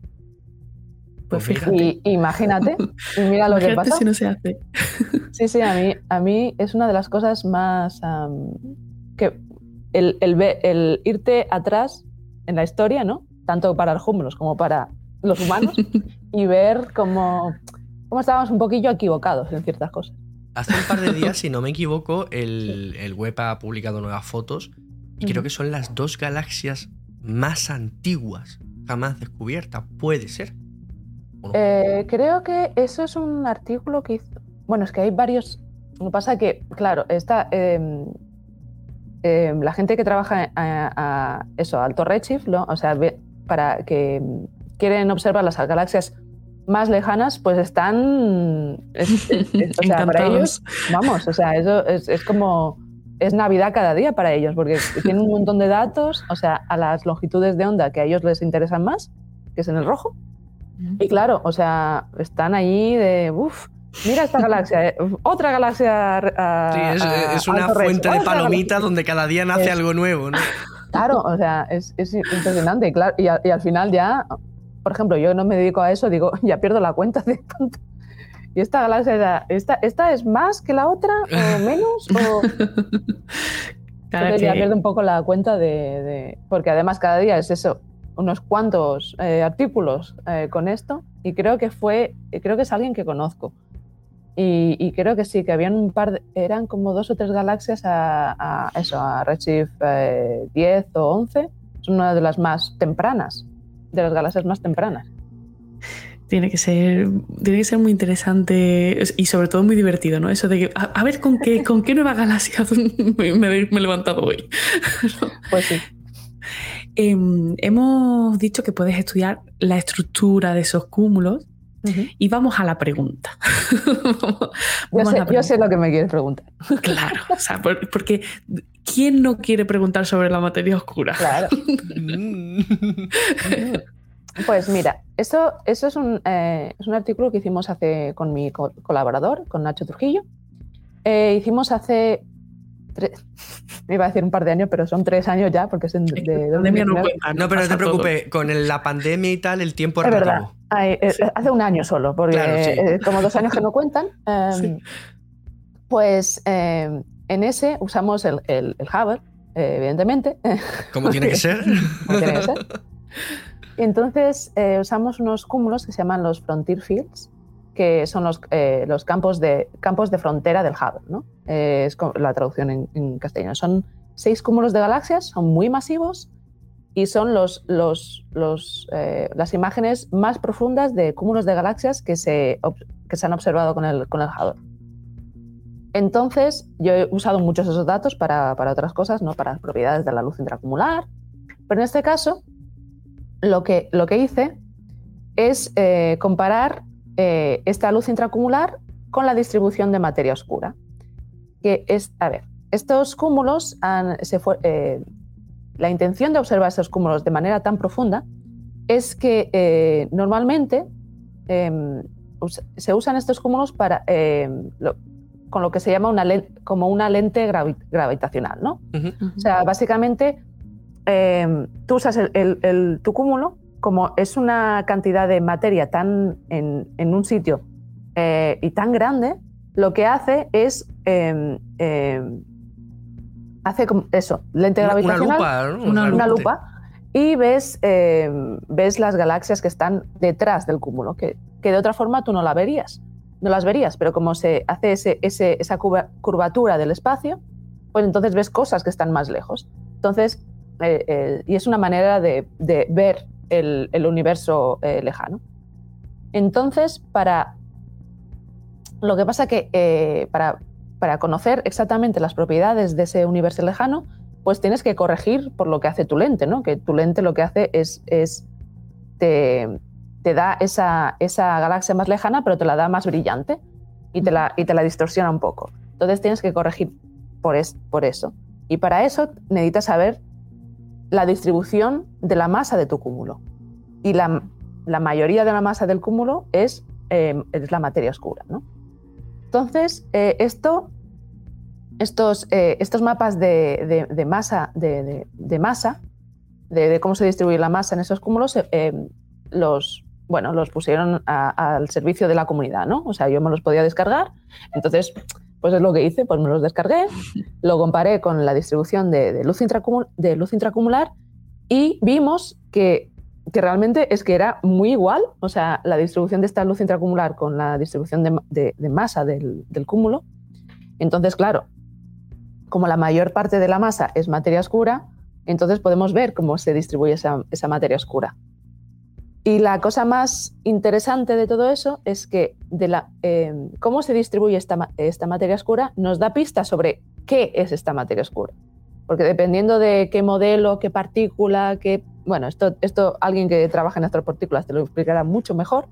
Pues y, imagínate, y mira lo que pasa. si no se hace. Sí, sí, a mí, a mí es una de las cosas más que el, el, irte atrás en la historia, ¿no? Tanto para los húmeros como para los humanos, <laughs> y ver cómo estábamos un poquillo equivocados en ciertas cosas. Hace un par de días, <laughs> si no me equivoco, el, web ha publicado nuevas fotos y creo que son las dos galaxias más antiguas jamás descubiertas. ¿Puede ser? Eh, creo que eso es un artículo que hizo. Bueno, es que hay varios. Lo que pasa que, claro, está. Em, em, la gente que trabaja a, eso, alto redshift, o sea, para que quieren observar las galaxias más lejanas, pues están. o sea, para ellos, vamos, o sea, eso es, como. Es Navidad cada día para ellos, porque <laughs> tienen un montón de datos, o sea, a las longitudes de onda que a ellos les interesan más, que es en el rojo. Y claro, o sea, están ahí de. Uff, mira esta galaxia, eh, otra galaxia. sí, es, una fuente de palomitas donde cada día nace algo nuevo, ¿no? Claro, o sea, es, impresionante. Claro, y, y, al final ya por ejemplo, yo no me dedico a eso, digo, <laughs> ya pierdo la cuenta de cuánto. Y esta galaxia, esta, esta es más que la otra o <laughs> menos o... <laughs> ya pierdo un poco la cuenta de, Porque además cada día es eso, unos cuantos eh, artículos eh, con esto y creo que fue, creo que es alguien que conozco. Y, creo que sí, que habían un par, de, eran como dos o tres galaxias a, eso, a Redshift 10 eh, o 11, es una de las más tempranas de las galaxias más tempranas. Tiene que ser, tiene que ser muy interesante y sobre todo muy divertido, ¿no? Eso de que, a, ver con qué, con qué nueva galaxia <laughs> me, he levantado hoy. <laughs> Pues sí. Em, hemos dicho que puedes estudiar la estructura de esos cúmulos y vamos a la pregunta. <laughs> yo, sé, lo que me quieres preguntar. Claro, o sea, porque ¿quién no quiere preguntar sobre la materia oscura? Claro. Pues mira, eso, eso es, un, eh, es, un, artículo que hicimos hace con mi colaborador, con Nacho Trujillo. Eh, hicimos hace <laughs> me iba a decir un par de años, pero son tres años ya, porque es de, no, pero no te preocupes, con la pandemia y tal, el tiempo es verdad. Eh, hace un año solo, porque eh, como dos años que no cuentan. <laughs> Em, pues em, en ese usamos el, el, Hubble, evidentemente. Como tiene que <laughs> ser. Como tiene que ser. Entonces eh, usamos unos cúmulos que se llaman los Frontier Fields, que son los, los campos, de, campos de frontera del Hubble. ¿no? es la traducción en, castellano. Son seis cúmulos de galaxias, son muy masivos y son los, los, los, eh, las imágenes más profundas de cúmulos de galaxias que se, que se han observado con el, con el Hubble. Entonces, yo he usado muchos de esos datos para, para, otras cosas, ¿no? para propiedades de la luz intracumular, pero en este caso, lo que, lo que hice es eh, comparar eh, esta luz intracumular con la distribución de materia oscura. Que es, a ver, estos cúmulos han, se fue, la intención de observar esos cúmulos de manera tan profunda es que eh, normalmente em, se usan estos cúmulos para, em, con lo que se llama una lente, como una lente gravitacional. ¿no? O sea, básicamente em, tú usas el, tu cúmulo como es una cantidad de materia tan en, un sitio eh, y tan grande, lo que hace es em, em, hace como eso, lente Una, una gravitacional, lupa, ¿no? una una Realmente. lupa, y ves, ves las galaxias que están detrás del cúmulo, que, que de otra forma tú no la verías. No las verías, pero como se hace ese, ese- esa curva- curvatura del espacio, pues entonces ves cosas que están más lejos. Entonces, eh, eh, y es una manera de, ver el, universo eh, lejano. Entonces, para. Lo que pasa que para, para conocer exactamente las propiedades de ese universo lejano, pues tienes que corregir por lo que hace tu lente, ¿no? Que tu lente lo que hace es. es te, te da esa, esa galaxia más lejana, pero te la da más brillante y te la, y te la distorsiona un poco. Entonces tienes que corregir por, es- por eso. Y para eso necesitas saber la distribución de la masa de tu cúmulo. Y la, la mayoría de la masa del cúmulo es, eh, es la materia oscura. ¿no? Entonces, eh, esto, estos, eh, estos mapas de, de- de masa, de, de- masa de, cómo se distribuye la masa en esos cúmulos, eh, los, bueno, los pusieron al servicio de la comunidad. ¿no? O sea, yo me los podía descargar. Entonces, pues es lo que hice, pues me los descargué, <laughs> lo comparé con la distribución de, de luz, de luz intracumular y vimos que, que realmente es que era muy igual, o sea, la distribución de esta luz intracumular con la distribución de, ma- de- de masa del, del cúmulo. Entonces, claro, como la mayor parte de la masa es materia oscura, entonces podemos ver cómo se distribuye esa, esa materia oscura. Y la cosa más interesante de todo eso es que de la, eh, cómo se distribuye esta, esta materia oscura nos da pistas sobre qué es esta materia oscura. Porque dependiendo de qué modelo, qué partícula, qué... Bueno, esto, esto alguien que trabaja en astropartículas te lo explicará mucho mejor.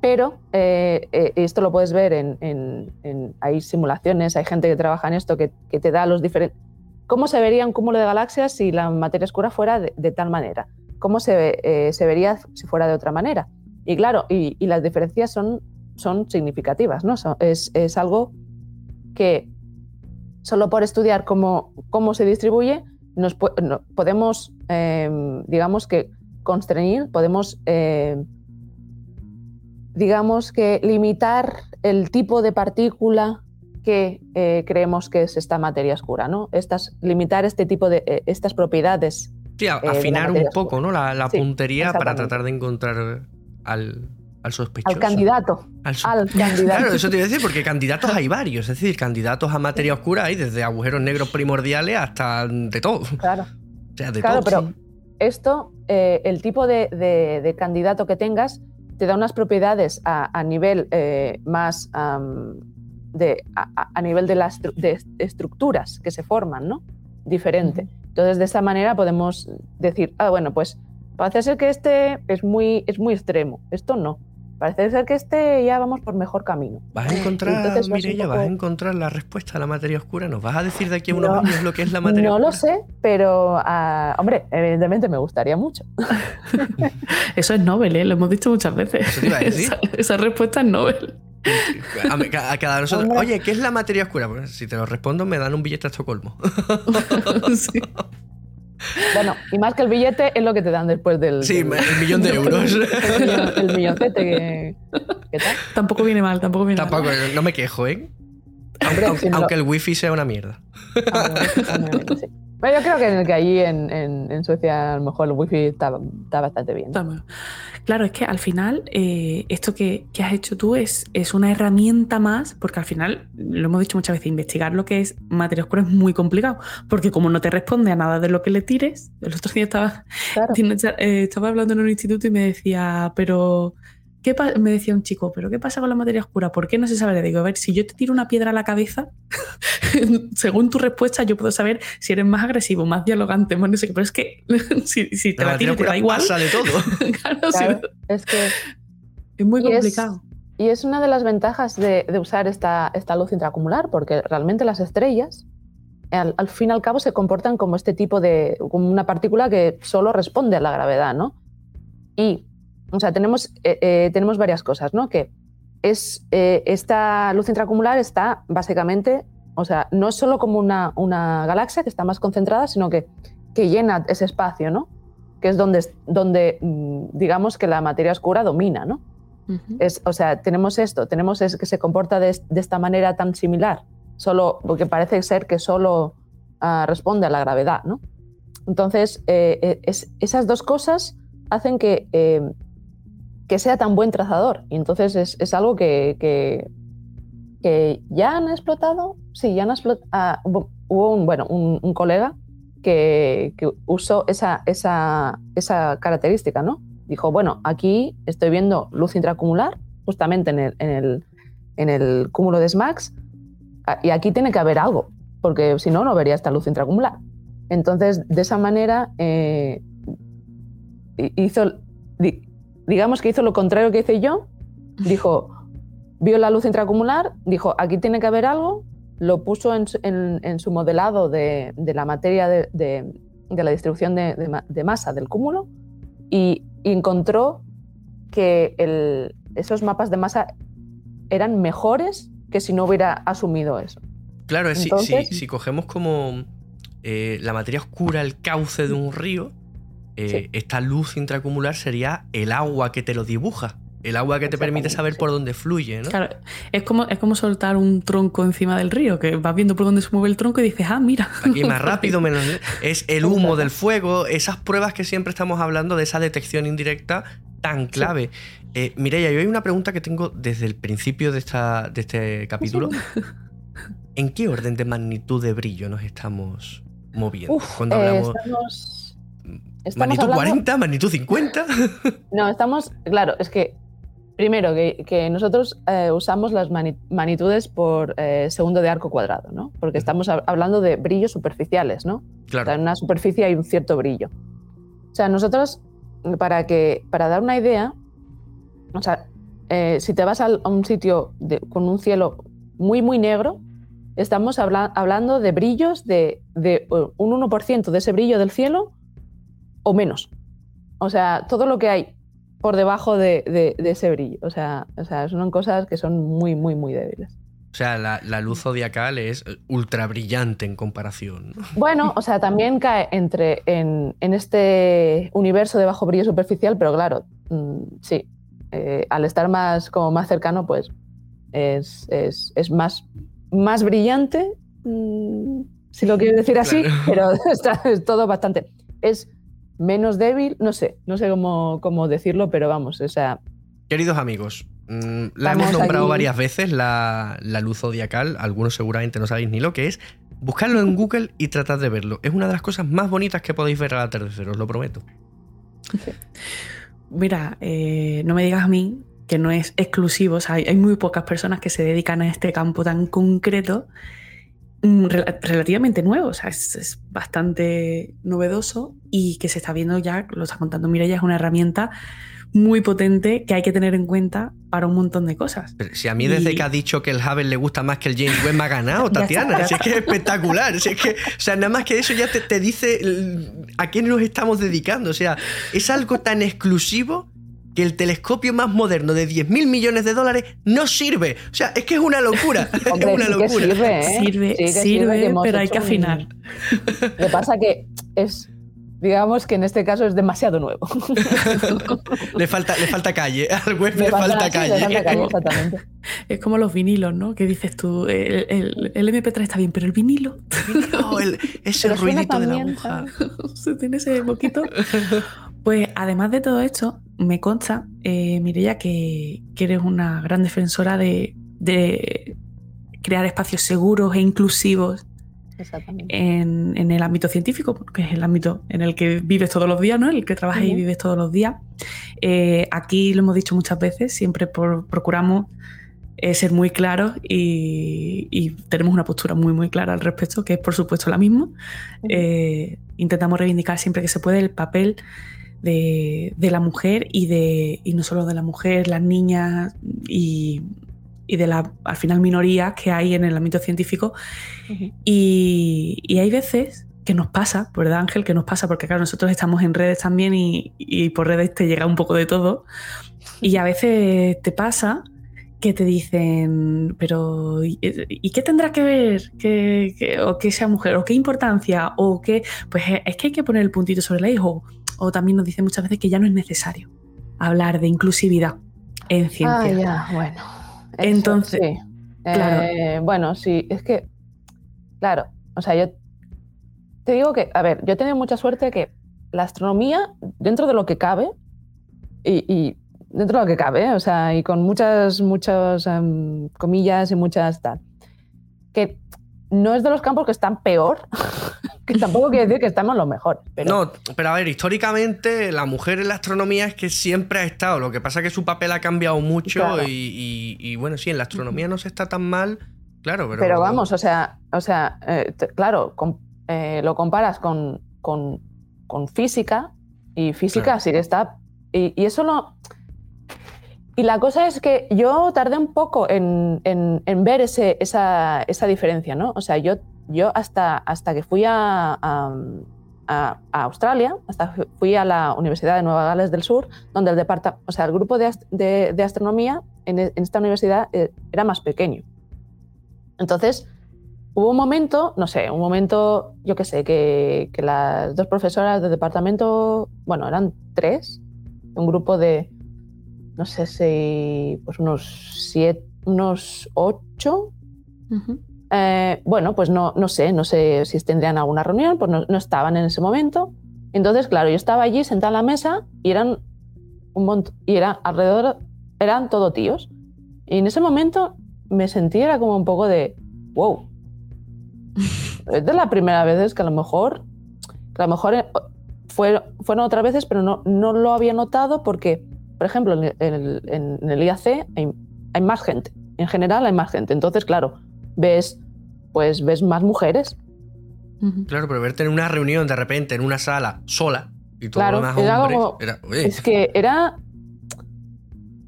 Pero eh, eh, esto lo puedes ver en, en- en- Hay simulaciones, hay gente que trabaja en esto que, que te da los diferentes... ¿Cómo se vería un cúmulo de galaxias si la materia oscura fuera de, de tal manera? ¿Cómo se, eh, se vería si fuera de otra manera? Y claro, y, las diferencias son, son significativas, ¿no? Es, es algo que solo por estudiar cómo, cómo se distribuye, nos podemos, eh, digamos que, constreñir, podemos, eh, digamos que, limitar el tipo de partícula que eh, creemos que es esta materia oscura, ¿no? Estas, limitar este tipo de, estas propiedades. Sí, a- eh, afinar un poco, ¿no? La, la Sí, puntería para tratar de encontrar al, al sospechoso. Al candidato, Al so- al candidato. Claro, eso te iba a decir, porque candidatos hay varios. Es decir, candidatos a materia oscura hay desde agujeros negros primordiales hasta de todo. Claro. O sea, de Claro, todo. pero esto, eh, el tipo de, de- de candidato que tengas, te da unas propiedades a, a nivel eh, más de, a, nivel de las estru- estructuras que se forman, ¿no? Diferente. Entonces, de esta manera podemos decir, ah, bueno, pues parece ser que este es muy, es muy extremo, esto no. Parece ser que este ya vamos por mejor camino. Vas a encontrar, Entonces, vas Mireia, vas a encontrar la respuesta a la materia oscura. ¿Nos vas a decir de aquí a unos No. años lo que es la materia No oscura? lo sé, pero, ah, hombre, evidentemente me gustaría mucho. <laughs> Eso es Nobel, ¿eh? lo hemos dicho muchas veces. Eso te iba a decir. Esa, esa respuesta es Nobel. A, a cada nosotros. Hombre. Oye, ¿qué es la materia oscura? Pues si te lo respondo, me dan un billete a Estocolmo. <laughs> Sí. <laughs> Bueno, y más que el billete es lo que te dan después del. Sí, del- el millón de euros. el, el milloncete que. ¿Qué tal? Tampoco viene mal, tampoco viene Tampoco, mal. no me quejo, ¿eh? Hombre, Aunque, si lo- el wifi sea una mierda. Ah, bueno, sí. Bueno, yo creo que, en el que allí en, en- en Suecia a lo mejor el wifi está, está bastante bien. Claro, es que al final eh, esto que, que has hecho tú es, es una herramienta más, porque al final, lo hemos dicho muchas veces, investigar lo que es materia oscura es muy complicado, porque como no te responde a nada de lo que le tires, el otro día estaba, Claro. eh, <laughs> estaba hablando en un instituto y me decía, pero ¿qué pa-?" me decía un chico, pero ¿qué pasa con la materia oscura? ¿Por qué no se sabe? Le digo, a ver, si yo te tiro una piedra a la cabeza, <laughs> según tu respuesta yo puedo saber si eres más agresivo, más dialogante, más no sé qué, pero es que <laughs> si, si te La la tiro te da igual. pasa de todo. <laughs> Claro, sí, Claro, es que. es muy Y es- complicado. Y es una de las ventajas de, de usar esta, esta luz intracumular, porque realmente las estrellas, al, al fin y al cabo, se comportan como este tipo de. como una partícula que solo responde a la gravedad, ¿no? Y, o sea, tenemos, eh, eh, tenemos varias cosas, ¿no? Que es, eh, esta luz intracumular está básicamente, o sea, no es solo como una, una galaxia que está más concentrada, sino que, que llena ese espacio, ¿no? Que es donde, donde, mm, digamos, que la materia oscura domina, ¿no? Ujú. Es, o sea, tenemos esto, tenemos es que se comporta de, de esta manera tan similar solo, porque parece ser que solo ah, responde a la gravedad, ¿no? Entonces, eh, eh, es- esas dos cosas hacen que, eh, que sea tan buen trazador. Y entonces es, es algo que, que- ya han explotado. Sí, ya han explotado. hubo hubo un, bueno, un, colega que, que usó esa, esa, esa característica, ¿no? Dijo, bueno, aquí estoy viendo luz intracumular, justamente en el, en el, en el cúmulo de SMAX, ah, y aquí tiene que haber algo, porque si no, no vería esta luz intracumular. Entonces, de esa manera, eh, hi- hizo, digamos que hizo lo contrario que hice yo, dijo, vio la luz intracumular, dijo, aquí tiene que haber algo, lo puso en, su- en- en su modelado de, de la materia de, de- de la distribución de, de ma- de masa del cúmulo y, y encontró que el- esos mapas de masa eran mejores que si no hubiera asumido eso. Claro, si- si, si cogemos como eh, la materia oscura, el cauce de un río, eh, Sí. esta luz intracumular sería el agua que te lo dibuja. El agua que te permite saber sí. por dónde fluye, ¿no? Claro, es como, es como soltar un tronco encima del río, que vas viendo por dónde se mueve el tronco y dices, ah, mira. Aquí más <laughs> rápido, menos. Es el humo del fuego, esas pruebas que siempre estamos hablando de esa detección indirecta tan clave. Eh, Mireia, yo hay una pregunta que tengo desde el principio de, esta, de este capítulo. ¿En qué orden de magnitud de brillo nos estamos moviendo? Uf, Cuando eh, hablamos. estamos, estamos ¿Magnitud hablando- 40? ¿Magnitud 50? <laughs> No, estamos, claro, es que primero que, que nosotros eh, usamos las magnitudes por eh, segundo de arco cuadrado, ¿no? Porque estamos hab- hablando de brillos superficiales, ¿no? O sea, Claro. en una superficie hay un cierto brillo. O sea, nosotros, para, que, para dar una idea, o sea, eh, si te vas a un sitio de- con un cielo muy, muy negro, estamos habla- hablando de brillos de, de un 1% de ese brillo del cielo o menos. O sea, todo lo que hay por debajo de, de- de ese brillo. O sea, o sea, son cosas que son muy, muy, muy débiles. O sea, la, la luz zodiacal es ultra brillante en comparación. ¿no? Bueno, o sea, también cae entre en, en este universo de bajo brillo superficial, pero claro, mm, sí, eh, al estar más como más cercano, pues es, es- es más, más brillante, mm, si lo quieres decir así, Claro. pero <laughs> está, es todo bastante. Es menos débil, no sé, no sé cómo, cómo decirlo, pero vamos, o sea, Queridos amigos, mm, la hemos nombrado aquí. varias veces, la, la luz zodiacal. Algunos seguramente no sabéis ni lo que es. Buscadlo en Google y tratad de verlo. Es una de las cosas más bonitas que podéis ver al atardecer, os lo prometo. Mira, eh, no me digas a mí que no es exclusivo, o sea, hay, hay muy pocas personas que se dedican a este campo tan concreto, rel- relativamente nuevo, o sea, es, es bastante novedoso y que se está viendo ya, lo está contando Mireia, es una herramienta muy potente que hay que tener en cuenta para un montón de cosas. Pero si a mí desde Y- que ha dicho que el Hubble le gusta más que el James Webb me ha <laughs> ganado, Tatiana. Si es que es espectacular. Si es que, o sea, nada más que eso ya te, te dice mm, a quién nos estamos dedicando. O sea, es algo tan exclusivo que el telescopio más moderno de 10.000 millones de dólares no sirve. O sea, es que es una locura. <laughs> hombre, es una sí que locura. sirve, ¿eh? Sirve, Sí que sirve, pero hay que un- afinar. Lo que pasa que es, digamos que en este caso es demasiado nuevo. <laughs> Le falta, le falta calle. <laughs> Al web le, Le falta, sí, le calle. falta calle, exactamente. Es como los vinilos, ¿no? Que dices tú, el, el- el MP3 está bien, pero el vinilo Oh, el- ese ruidito de la aguja. se tiene ese poquito. Pues además de todo esto, me consta, eh, Mireia, que, que eres una gran defensora de, de crear espacios seguros e inclusivos en, en el ámbito científico, porque es el ámbito en el que vives todos los días, ¿no? En el que trabajas y vives todos los días. Eh, aquí lo hemos dicho muchas veces, siempre por- procuramos eh, ser muy claros y, y tenemos una postura muy, muy clara al respecto, que es por supuesto la misma. Eh, intentamos reivindicar siempre que se puede el papel de, de la mujer y, de, y no solo de la mujer, las niñas y, y de las, al final, minorías que hay en el ámbito científico y, y hay veces que nos pasa, ¿verdad Ángel? Que nos pasa porque claro, nosotros estamos en redes también y, y por redes te llega un poco de todo. Y a veces te pasa que te dicen, pero ¿y, y qué tendrá que ver que, que- o que sea mujer? ¿O qué importancia? ¿O qué? Pues es- es que hay que poner el puntito sobre la I. O, también nos dicen muchas veces que ya no es necesario hablar de inclusividad en ciencia. Ah, ya, bueno. Eso, Entonces, sí. Claro. Eh, bueno, sí, es que, claro, o sea, yo te digo que, a ver, yo he tenido mucha suerte que la astronomía, dentro de lo que cabe, y, y dentro de lo que cabe, o sea, y con muchas, muchas em, comillas y muchas tal, que no es de los campos que están peor, <laughs> que tampoco quiere decir que estamos lo mejor. Pero, No, pero a ver, históricamente la mujer en la astronomía es que siempre ha estado. Lo que pasa es que su papel ha cambiado mucho Claro. y, y- y, bueno, sí, en la astronomía no se está tan mal, claro, pero. Pero vamos, o sea, o sea eh, claro, com- eh, lo comparas con, con- con física y física Claro. sí que está. Y, y eso no. Y la cosa es que yo tardé un poco en, en- ver esa, diferencia, ¿no? O sea, yo, yo hasta, hasta que fui a, Australia, hasta fui a la Universidad de Nueva Gales del Sur, donde el, departa- o sea, el grupo de, ast- de- de astronomía en, e- en esta universidad eh, era más pequeño. Entonces, hubo un momento, no sé, un momento, yo qué sé, que, que las dos profesoras del departamento, bueno, eran tres, un grupo de, no sé si, pues unos siete, unos ocho. Ujú. Eh, bueno, pues no, no sé, no sé si tendrían alguna reunión, pues no, no estaban en ese momento. Entonces, claro, yo estaba allí sentada en la mesa y eran un montón, y era alrededor, eran todo tíos. Y en ese momento me sentí, era como un poco de, wow. <laughs> Es de la primera vez que a lo mejor, que a lo mejor eh, fue- fueron otras veces, pero no, no lo había notado porque, por ejemplo, en el, en- en el IAC hay, hay más gente. En general hay más gente. Entonces, claro, ves, pues ves más mujeres. Claro, pero verte en una reunión de repente, en una sala, sola, y todo Claro, lo demás era hombres, como- era, Es que era.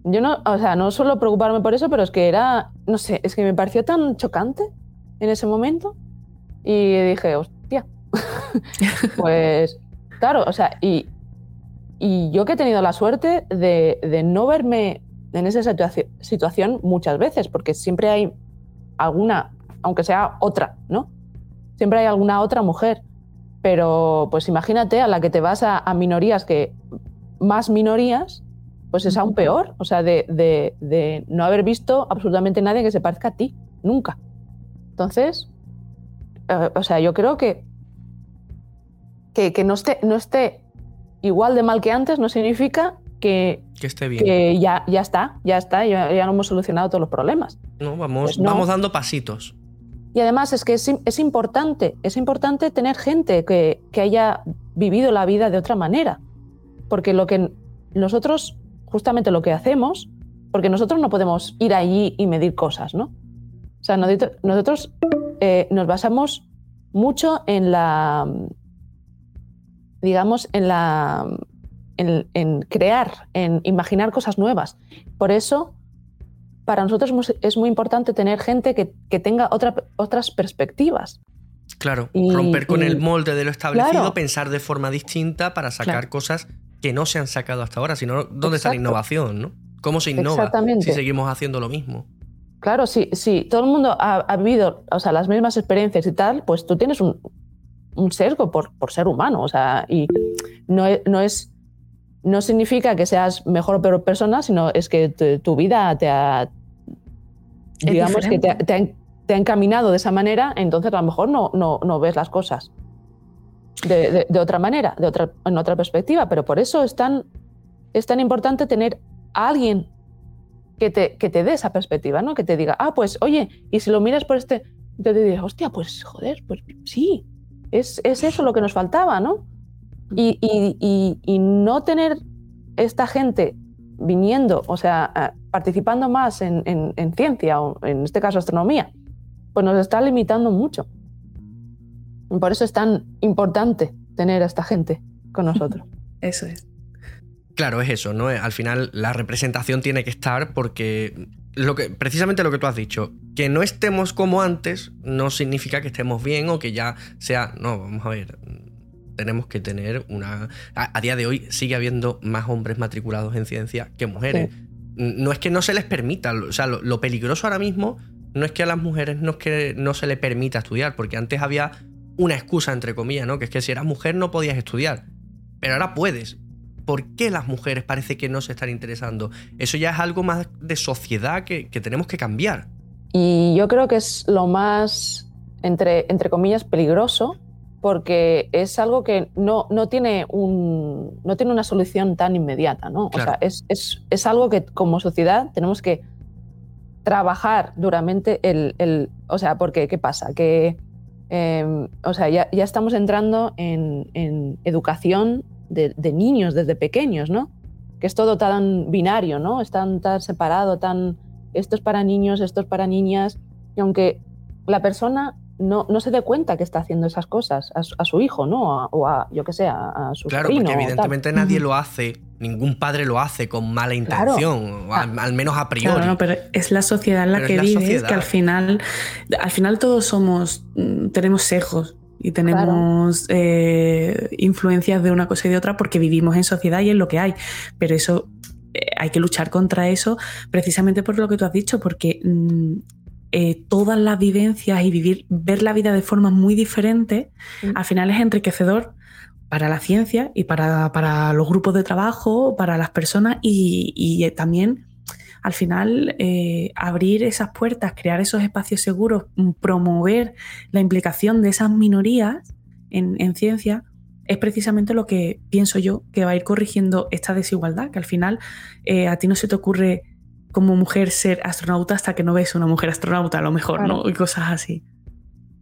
Yo no, o sea, no suelo preocuparme por eso, pero es que era, no sé, es que me pareció tan chocante en ese momento y dije, hostia, <laughs> pues claro, o sea, y, y yo que he tenido la suerte de, de no verme en esa situaci- situación muchas veces, porque siempre hay alguna, aunque sea otra, ¿no? Siempre hay alguna otra mujer. Pero pues imagínate a la que te vas a, a minorías que más minorías, pues es aún peor. O sea, de, de- de no haber visto absolutamente nadie que se parezca a ti, nunca. Entonces, eh, o sea, yo creo que, que, que no, esté, no esté igual de mal que antes no significa que, que esté bien. que ya, ya está, ya está, ya, ya no hemos solucionado todos los problemas. No, vamos, Pues no. vamos dando pasitos. Y además es que es, es importante, es importante tener gente que, que haya vivido la vida de otra manera. Porque lo que nosotros, justamente lo que hacemos, porque nosotros no podemos ir allí y medir cosas, ¿no? O sea, nosotros, nosotros, eh, nos basamos mucho en la, digamos, en la, en, en crear, en imaginar cosas nuevas. Por eso, para nosotros es muy- importante tener gente que, que tenga otra- otras perspectivas. Claro, Y- romper con y- el molde de lo establecido, Claro. pensar de forma distinta para sacar Claro. cosas que no se han sacado hasta ahora, sino ¿dónde está la innovación? ¿no? ¿Cómo se innova si seguimos haciendo lo mismo? Claro, sí, sí, todo el mundo ha, ha vivido o sea, las mismas experiencias y tal, pues tú tienes un, un sesgo por, por ser humano. O sea, y no es, no es. No significa que seas mejor o peor persona, sino es que tu, tu vida te ha. Digamos que te, te ha, te ha encaminado de esa manera, entonces a lo mejor no, no, no ves las cosas de, de- de otra manera, de otra, en otra perspectiva. Pero por eso es tan, es tan importante tener a alguien que te, que te dé esa perspectiva, ¿no? Que te diga, ah, pues oye, y si lo miras por este, te dices, hostia, pues joder, pues sí, es, es eso lo que nos faltaba, ¿no? Y, y- y- y no tener esta gente viniendo, o sea, participando más en, en- en ciencia, o en este caso astronomía, pues nos está limitando mucho. Y Por eso es tan importante tener a esta gente con nosotros. <laughs> Eso es. Claro, es eso, ¿no? Al final la representación tiene que estar porque lo que, precisamente lo que tú has dicho, que no estemos como antes no significa que estemos bien o que ya sea, no, vamos a ver, tenemos que tener una... A, a día de hoy sigue habiendo más hombres matriculados en ciencia que mujeres. No es que no se les permita, o sea, lo, lo peligroso ahora mismo no es que a las mujeres no es que no se les permita estudiar, porque antes había una excusa, entre comillas, ¿no? Que es que si eras mujer no podías estudiar, pero ahora puedes. ¿Por qué las mujeres parece que no se están interesando? Eso ya es algo más de sociedad que, que tenemos que cambiar. Y yo creo que es lo más, entre, entre comillas, peligroso, porque es algo que no, no, tiene, un, no tiene una solución tan inmediata, ¿no? O sea, es, es, es, algo que como sociedad tenemos que trabajar duramente el... el o sea, porque, ¿qué pasa? Que, eh, o sea, ya, ya, estamos entrando en, en educación de, de, niños desde pequeños, ¿no? Que es todo tan binario, ¿no? Es tan, tan separado, tan... Esto es para niños, esto es para niñas. Y aunque la persona no, no, se dé cuenta que está haciendo esas cosas a su, a su hijo, ¿no? A, o a, yo qué sé, a, a su Claro, porque evidentemente nadie lo hace, ningún padre lo hace con mala intención, claro. al, al, menos a priori. Claro, no, pero es la sociedad en la pero que vives, que al final, al final todos somos, mm, tenemos sesgos y tenemos claro. eh, influencias de una cosa y de otra porque vivimos en sociedad y es lo que hay. Pero eso eh, hay que luchar contra eso precisamente por lo que tú has dicho, porque mm, eh, todas las vivencias y vivir, ver la vida de forma muy diferente, mm. al final es enriquecedor para la ciencia y para, para los grupos de trabajo, para las personas y, y también al final eh, abrir esas puertas, crear esos espacios seguros, mm, promover la implicación de esas minorías en, en ciencia, es precisamente lo que pienso yo que va a ir corrigiendo esta desigualdad, que al final eh, a ti no se te ocurre como mujer ser astronauta hasta que no ves una mujer astronauta, a lo mejor, claro. ¿no? Y cosas así.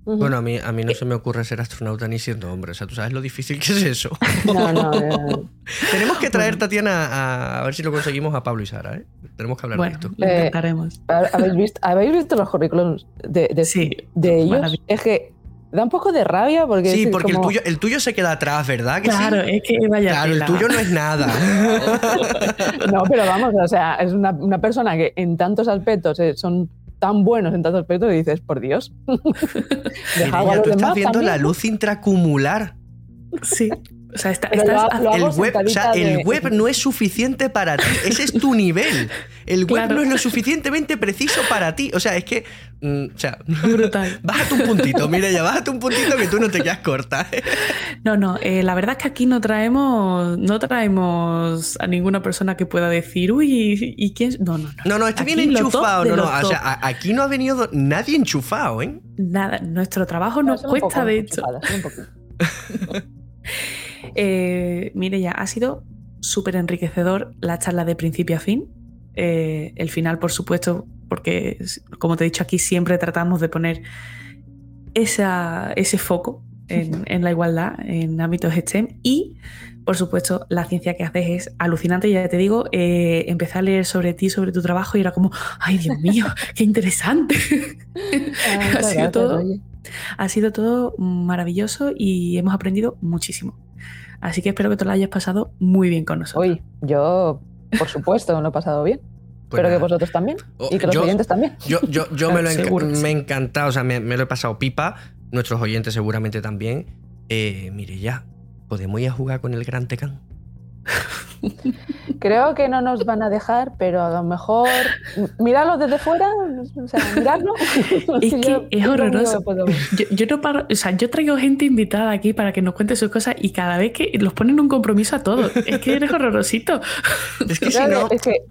Uh -huh. Bueno, a mí, a mí no se me ocurre ser astronauta ni siendo hombre. O sea, tú sabes lo difícil que es eso. No, no, no. <laughs> Tenemos que traer, Tatiana, a, a, ver si lo conseguimos a Pablo y Sara, ¿eh? Tenemos que hablar bueno, de esto. Lo intentaremos. Eh, ¿habéis, visto, ¿Habéis visto los currículums de, de, sí, de ellos? Es que da un poco de rabia porque sí porque como... el, tuyo, el tuyo se queda atrás verdad que claro sí? es que vaya claro tela. el tuyo no es nada <laughs> no pero vamos o sea es una, una persona que en tantos aspectos eh, son tan buenos en tantos aspectos y dices por Dios <laughs> Mira, tú estás viendo también, la luz intracumular. Sí o sea, está, estás, lo, lo el, web, o sea, de... el web no es suficiente para ti. Ese es tu nivel. El web claro. no es lo suficientemente preciso para ti. O sea, es que. Mm, o sea, brutal. <laughs> Bájate un puntito, mira, ya bájate un puntito que tú no te quedas corta. <laughs> no, no. Eh, la verdad es que aquí no traemos. No traemos a ninguna persona que pueda decir, uy, ¿y quién? No, no, no. No, no, está bien enchufado. No, no. O sea, aquí no ha venido nadie enchufado, ¿eh? Nada. Nuestro trabajo nos no, cuesta, de hecho. <laughs> Eh, mire, ya ha sido súper enriquecedor la charla de principio a fin. Eh, el final, por supuesto, porque, como te he dicho aquí, siempre tratamos de poner esa, ese foco en, <laughs> en, la igualdad en ámbitos STEM y, por supuesto, la ciencia que haces es alucinante. Ya te digo, eh, empecé a leer sobre ti, sobre tu trabajo y era como, ay, Dios <laughs> mío, qué interesante. Ah, <laughs> ha, sido todo, ha sido todo maravilloso y hemos aprendido muchísimo. Así que espero que te lo hayas pasado muy bien con nosotros. Hoy, yo, por supuesto, lo he pasado bien. Pues espero nada. que vosotros también. Oh, y que los yo, oyentes también. Yo, yo, yo me, lo <laughs> he encantado, o sea, me, me, lo he pasado pipa. Nuestros oyentes seguramente también. Eh, mire, ya, podemos ir a jugar con el Gran Tecán. <laughs> <laughs> Creo que no nos van a dejar, pero a lo mejor mirarlo desde fuera, o sea, mirarlo. <laughs> Es que yo, es horroroso. Yo, yo, no paro, o sea, yo traigo gente invitada aquí para que nos cuente sus cosas y cada vez que los ponen un compromiso a todos. Es que eres horrorosito. <laughs> Es que claro, si no. Es que,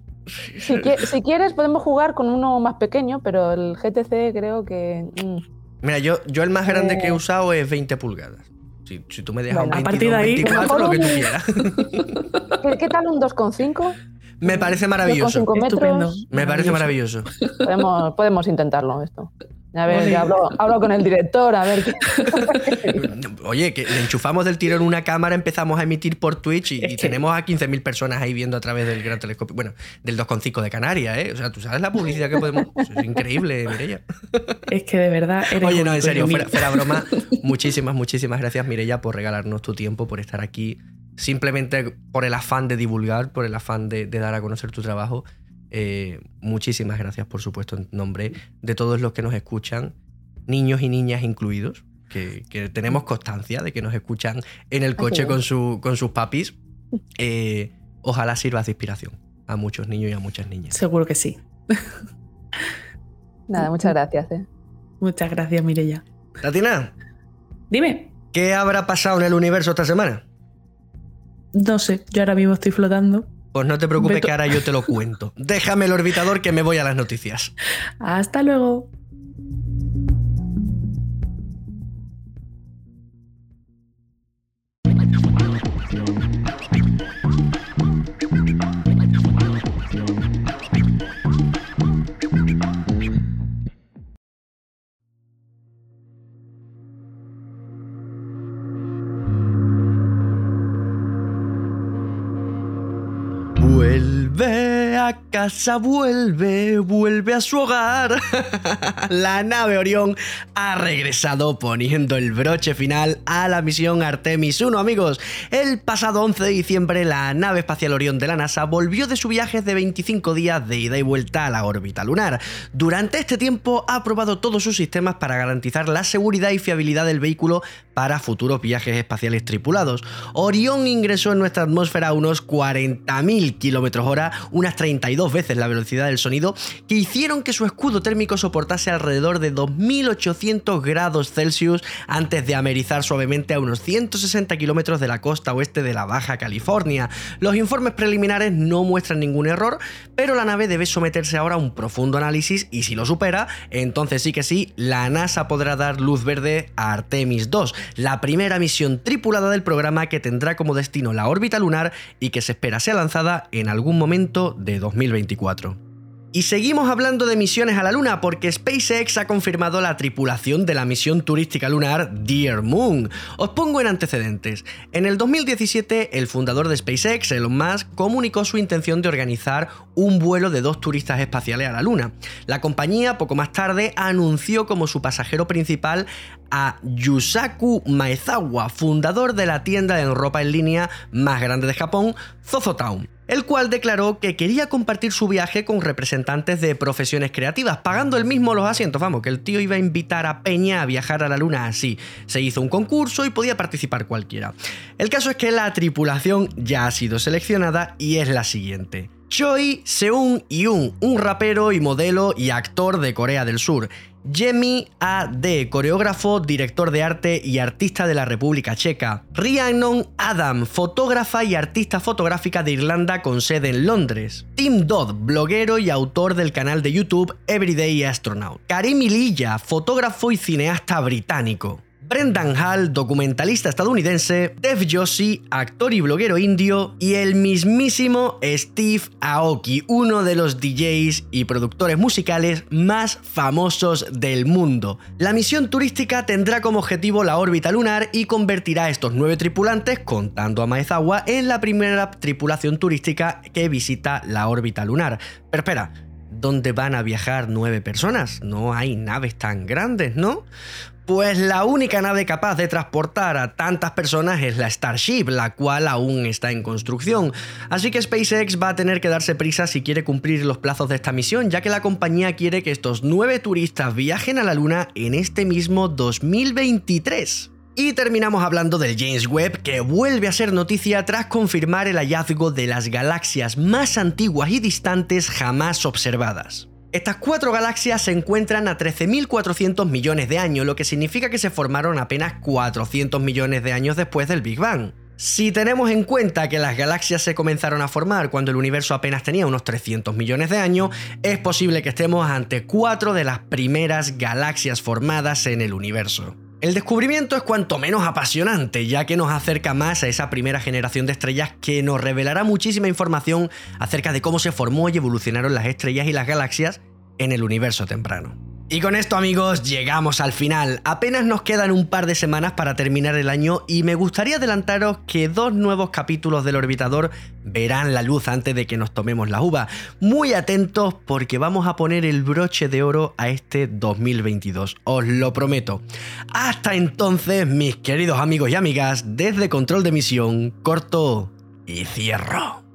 si, si, quieres, podemos jugar con uno más pequeño, pero el GTC creo que. Mm. Mira, yo, yo el más grande eh... que he usado es 20 pulgadas. Si, si, tú me dejas bueno, un 22, ahí, 24, lo que tú quieras. <laughs> ¿Qué, ¿Qué, tal un 2,5? Me parece maravilloso. metros. Me parece maravilloso. Podemos, podemos intentarlo esto. A ver, hablo, hablo, con el director, a ver qué. <laughs> Oye, que le enchufamos del tirón una cámara, empezamos a emitir por Twitch y, y tenemos a 15.000 personas ahí viendo a través del gran telescopio. Bueno, del 2,5 de Canarias, ¿eh? O sea, tú sabes la publicidad que podemos. es increíble, Mireya. <laughs> Es que de verdad. Oye, no, en serio, fuera, fuera broma. <laughs> Muchísimas, muchísimas gracias, Mireya, por regalarnos tu tiempo, por estar aquí. Simplemente por el afán de divulgar, por el afán de, de dar a conocer tu trabajo. Eh, muchísimas gracias, por supuesto, en nombre de todos los que nos escuchan, niños y niñas incluidos, que, que tenemos constancia de que nos escuchan en el coche con, su, con sus papis. Eh, ojalá sirva de inspiración a muchos niños y a muchas niñas. Seguro que sí. <laughs> Nada, muchas gracias. ¿eh? Muchas gracias, Mireya. Tatina. Dime. ¿Qué habrá pasado en el universo esta semana? No sé, yo ahora mismo estoy flotando Pues no te preocupes Beto. que ahora yo te lo cuento. <laughs> Déjame el orbitador que me voy a las noticias. Hasta luego. Vuelve vuelve a su hogar. <laughs> la nave Orión ha regresado poniendo el broche final a la misión Artemis 1, amigos. El pasado 11 de diciembre, la nave espacial Orión de la NASA volvió de su viaje de 25 días de ida y vuelta a la órbita lunar. Durante este tiempo ha probado todos sus sistemas para garantizar la seguridad y fiabilidad del vehículo para futuros viajes espaciales tripulados. Orión ingresó en nuestra atmósfera a unos 40.000 kilómetros hora, unas 32 veces la velocidad del sonido, que hicieron que su escudo térmico soportase alrededor de 2.800 grados Celsius antes de amerizar suavemente a unos 160 kilómetros de la costa oeste de la Baja California. Los informes preliminares no muestran ningún error, pero la nave debe someterse ahora a un profundo análisis y si lo supera, entonces sí que sí, la NASA podrá dar luz verde a Artemis 2, la primera misión tripulada del programa que tendrá como destino la órbita lunar y que se espera sea lanzada en algún momento de 2024. Y seguimos hablando de misiones a la Luna porque SpaceX ha confirmado la tripulación de la misión turística lunar Dear Moon. Os pongo en antecedentes. En el 2017, el fundador de SpaceX, Elon Musk, comunicó su intención de organizar un vuelo de dos turistas espaciales a la Luna. La compañía, poco más tarde, anunció como su pasajero principal a Yusaku Maezawa, fundador de la tienda de ropa en línea más grande de Japón, Zozotown el cual declaró que quería compartir su viaje con representantes de profesiones creativas, pagando él mismo los asientos. Vamos, que el tío iba a invitar a Peña a viajar a la luna así. Se hizo un concurso y podía participar cualquiera. El caso es que la tripulación ya ha sido seleccionada y es la siguiente. Choi Seung Yoon, un rapero y modelo y actor de Corea del Sur. Jemmy A.D., coreógrafo, director de arte y artista de la República Checa. Rhiannon Adam, fotógrafa y artista fotográfica de Irlanda con sede en Londres. Tim Dodd, bloguero y autor del canal de YouTube Everyday Astronaut. Karim Ililla, fotógrafo y cineasta británico. Brendan Hall, documentalista estadounidense, Dev Joshi, actor y bloguero indio, y el mismísimo Steve Aoki, uno de los DJs y productores musicales más famosos del mundo. La misión turística tendrá como objetivo la órbita lunar y convertirá a estos nueve tripulantes, contando a Maezawa, en la primera tripulación turística que visita la órbita lunar. Pero espera, ¿dónde van a viajar nueve personas? No hay naves tan grandes, ¿no? Pues la única nave capaz de transportar a tantas personas es la Starship, la cual aún está en construcción. Así que SpaceX va a tener que darse prisa si quiere cumplir los plazos de esta misión, ya que la compañía quiere que estos nueve turistas viajen a la Luna en este mismo 2023. Y terminamos hablando del James Webb, que vuelve a ser noticia tras confirmar el hallazgo de las galaxias más antiguas y distantes jamás observadas. Estas cuatro galaxias se encuentran a 13.400 millones de años, lo que significa que se formaron apenas 400 millones de años después del Big Bang. Si tenemos en cuenta que las galaxias se comenzaron a formar cuando el universo apenas tenía unos 300 millones de años, es posible que estemos ante cuatro de las primeras galaxias formadas en el universo. El descubrimiento es cuanto menos apasionante, ya que nos acerca más a esa primera generación de estrellas que nos revelará muchísima información acerca de cómo se formó y evolucionaron las estrellas y las galaxias en el universo temprano. Y con esto amigos llegamos al final. Apenas nos quedan un par de semanas para terminar el año y me gustaría adelantaros que dos nuevos capítulos del Orbitador verán la luz antes de que nos tomemos la uva. Muy atentos porque vamos a poner el broche de oro a este 2022, os lo prometo. Hasta entonces, mis queridos amigos y amigas, desde Control de Misión, corto y cierro.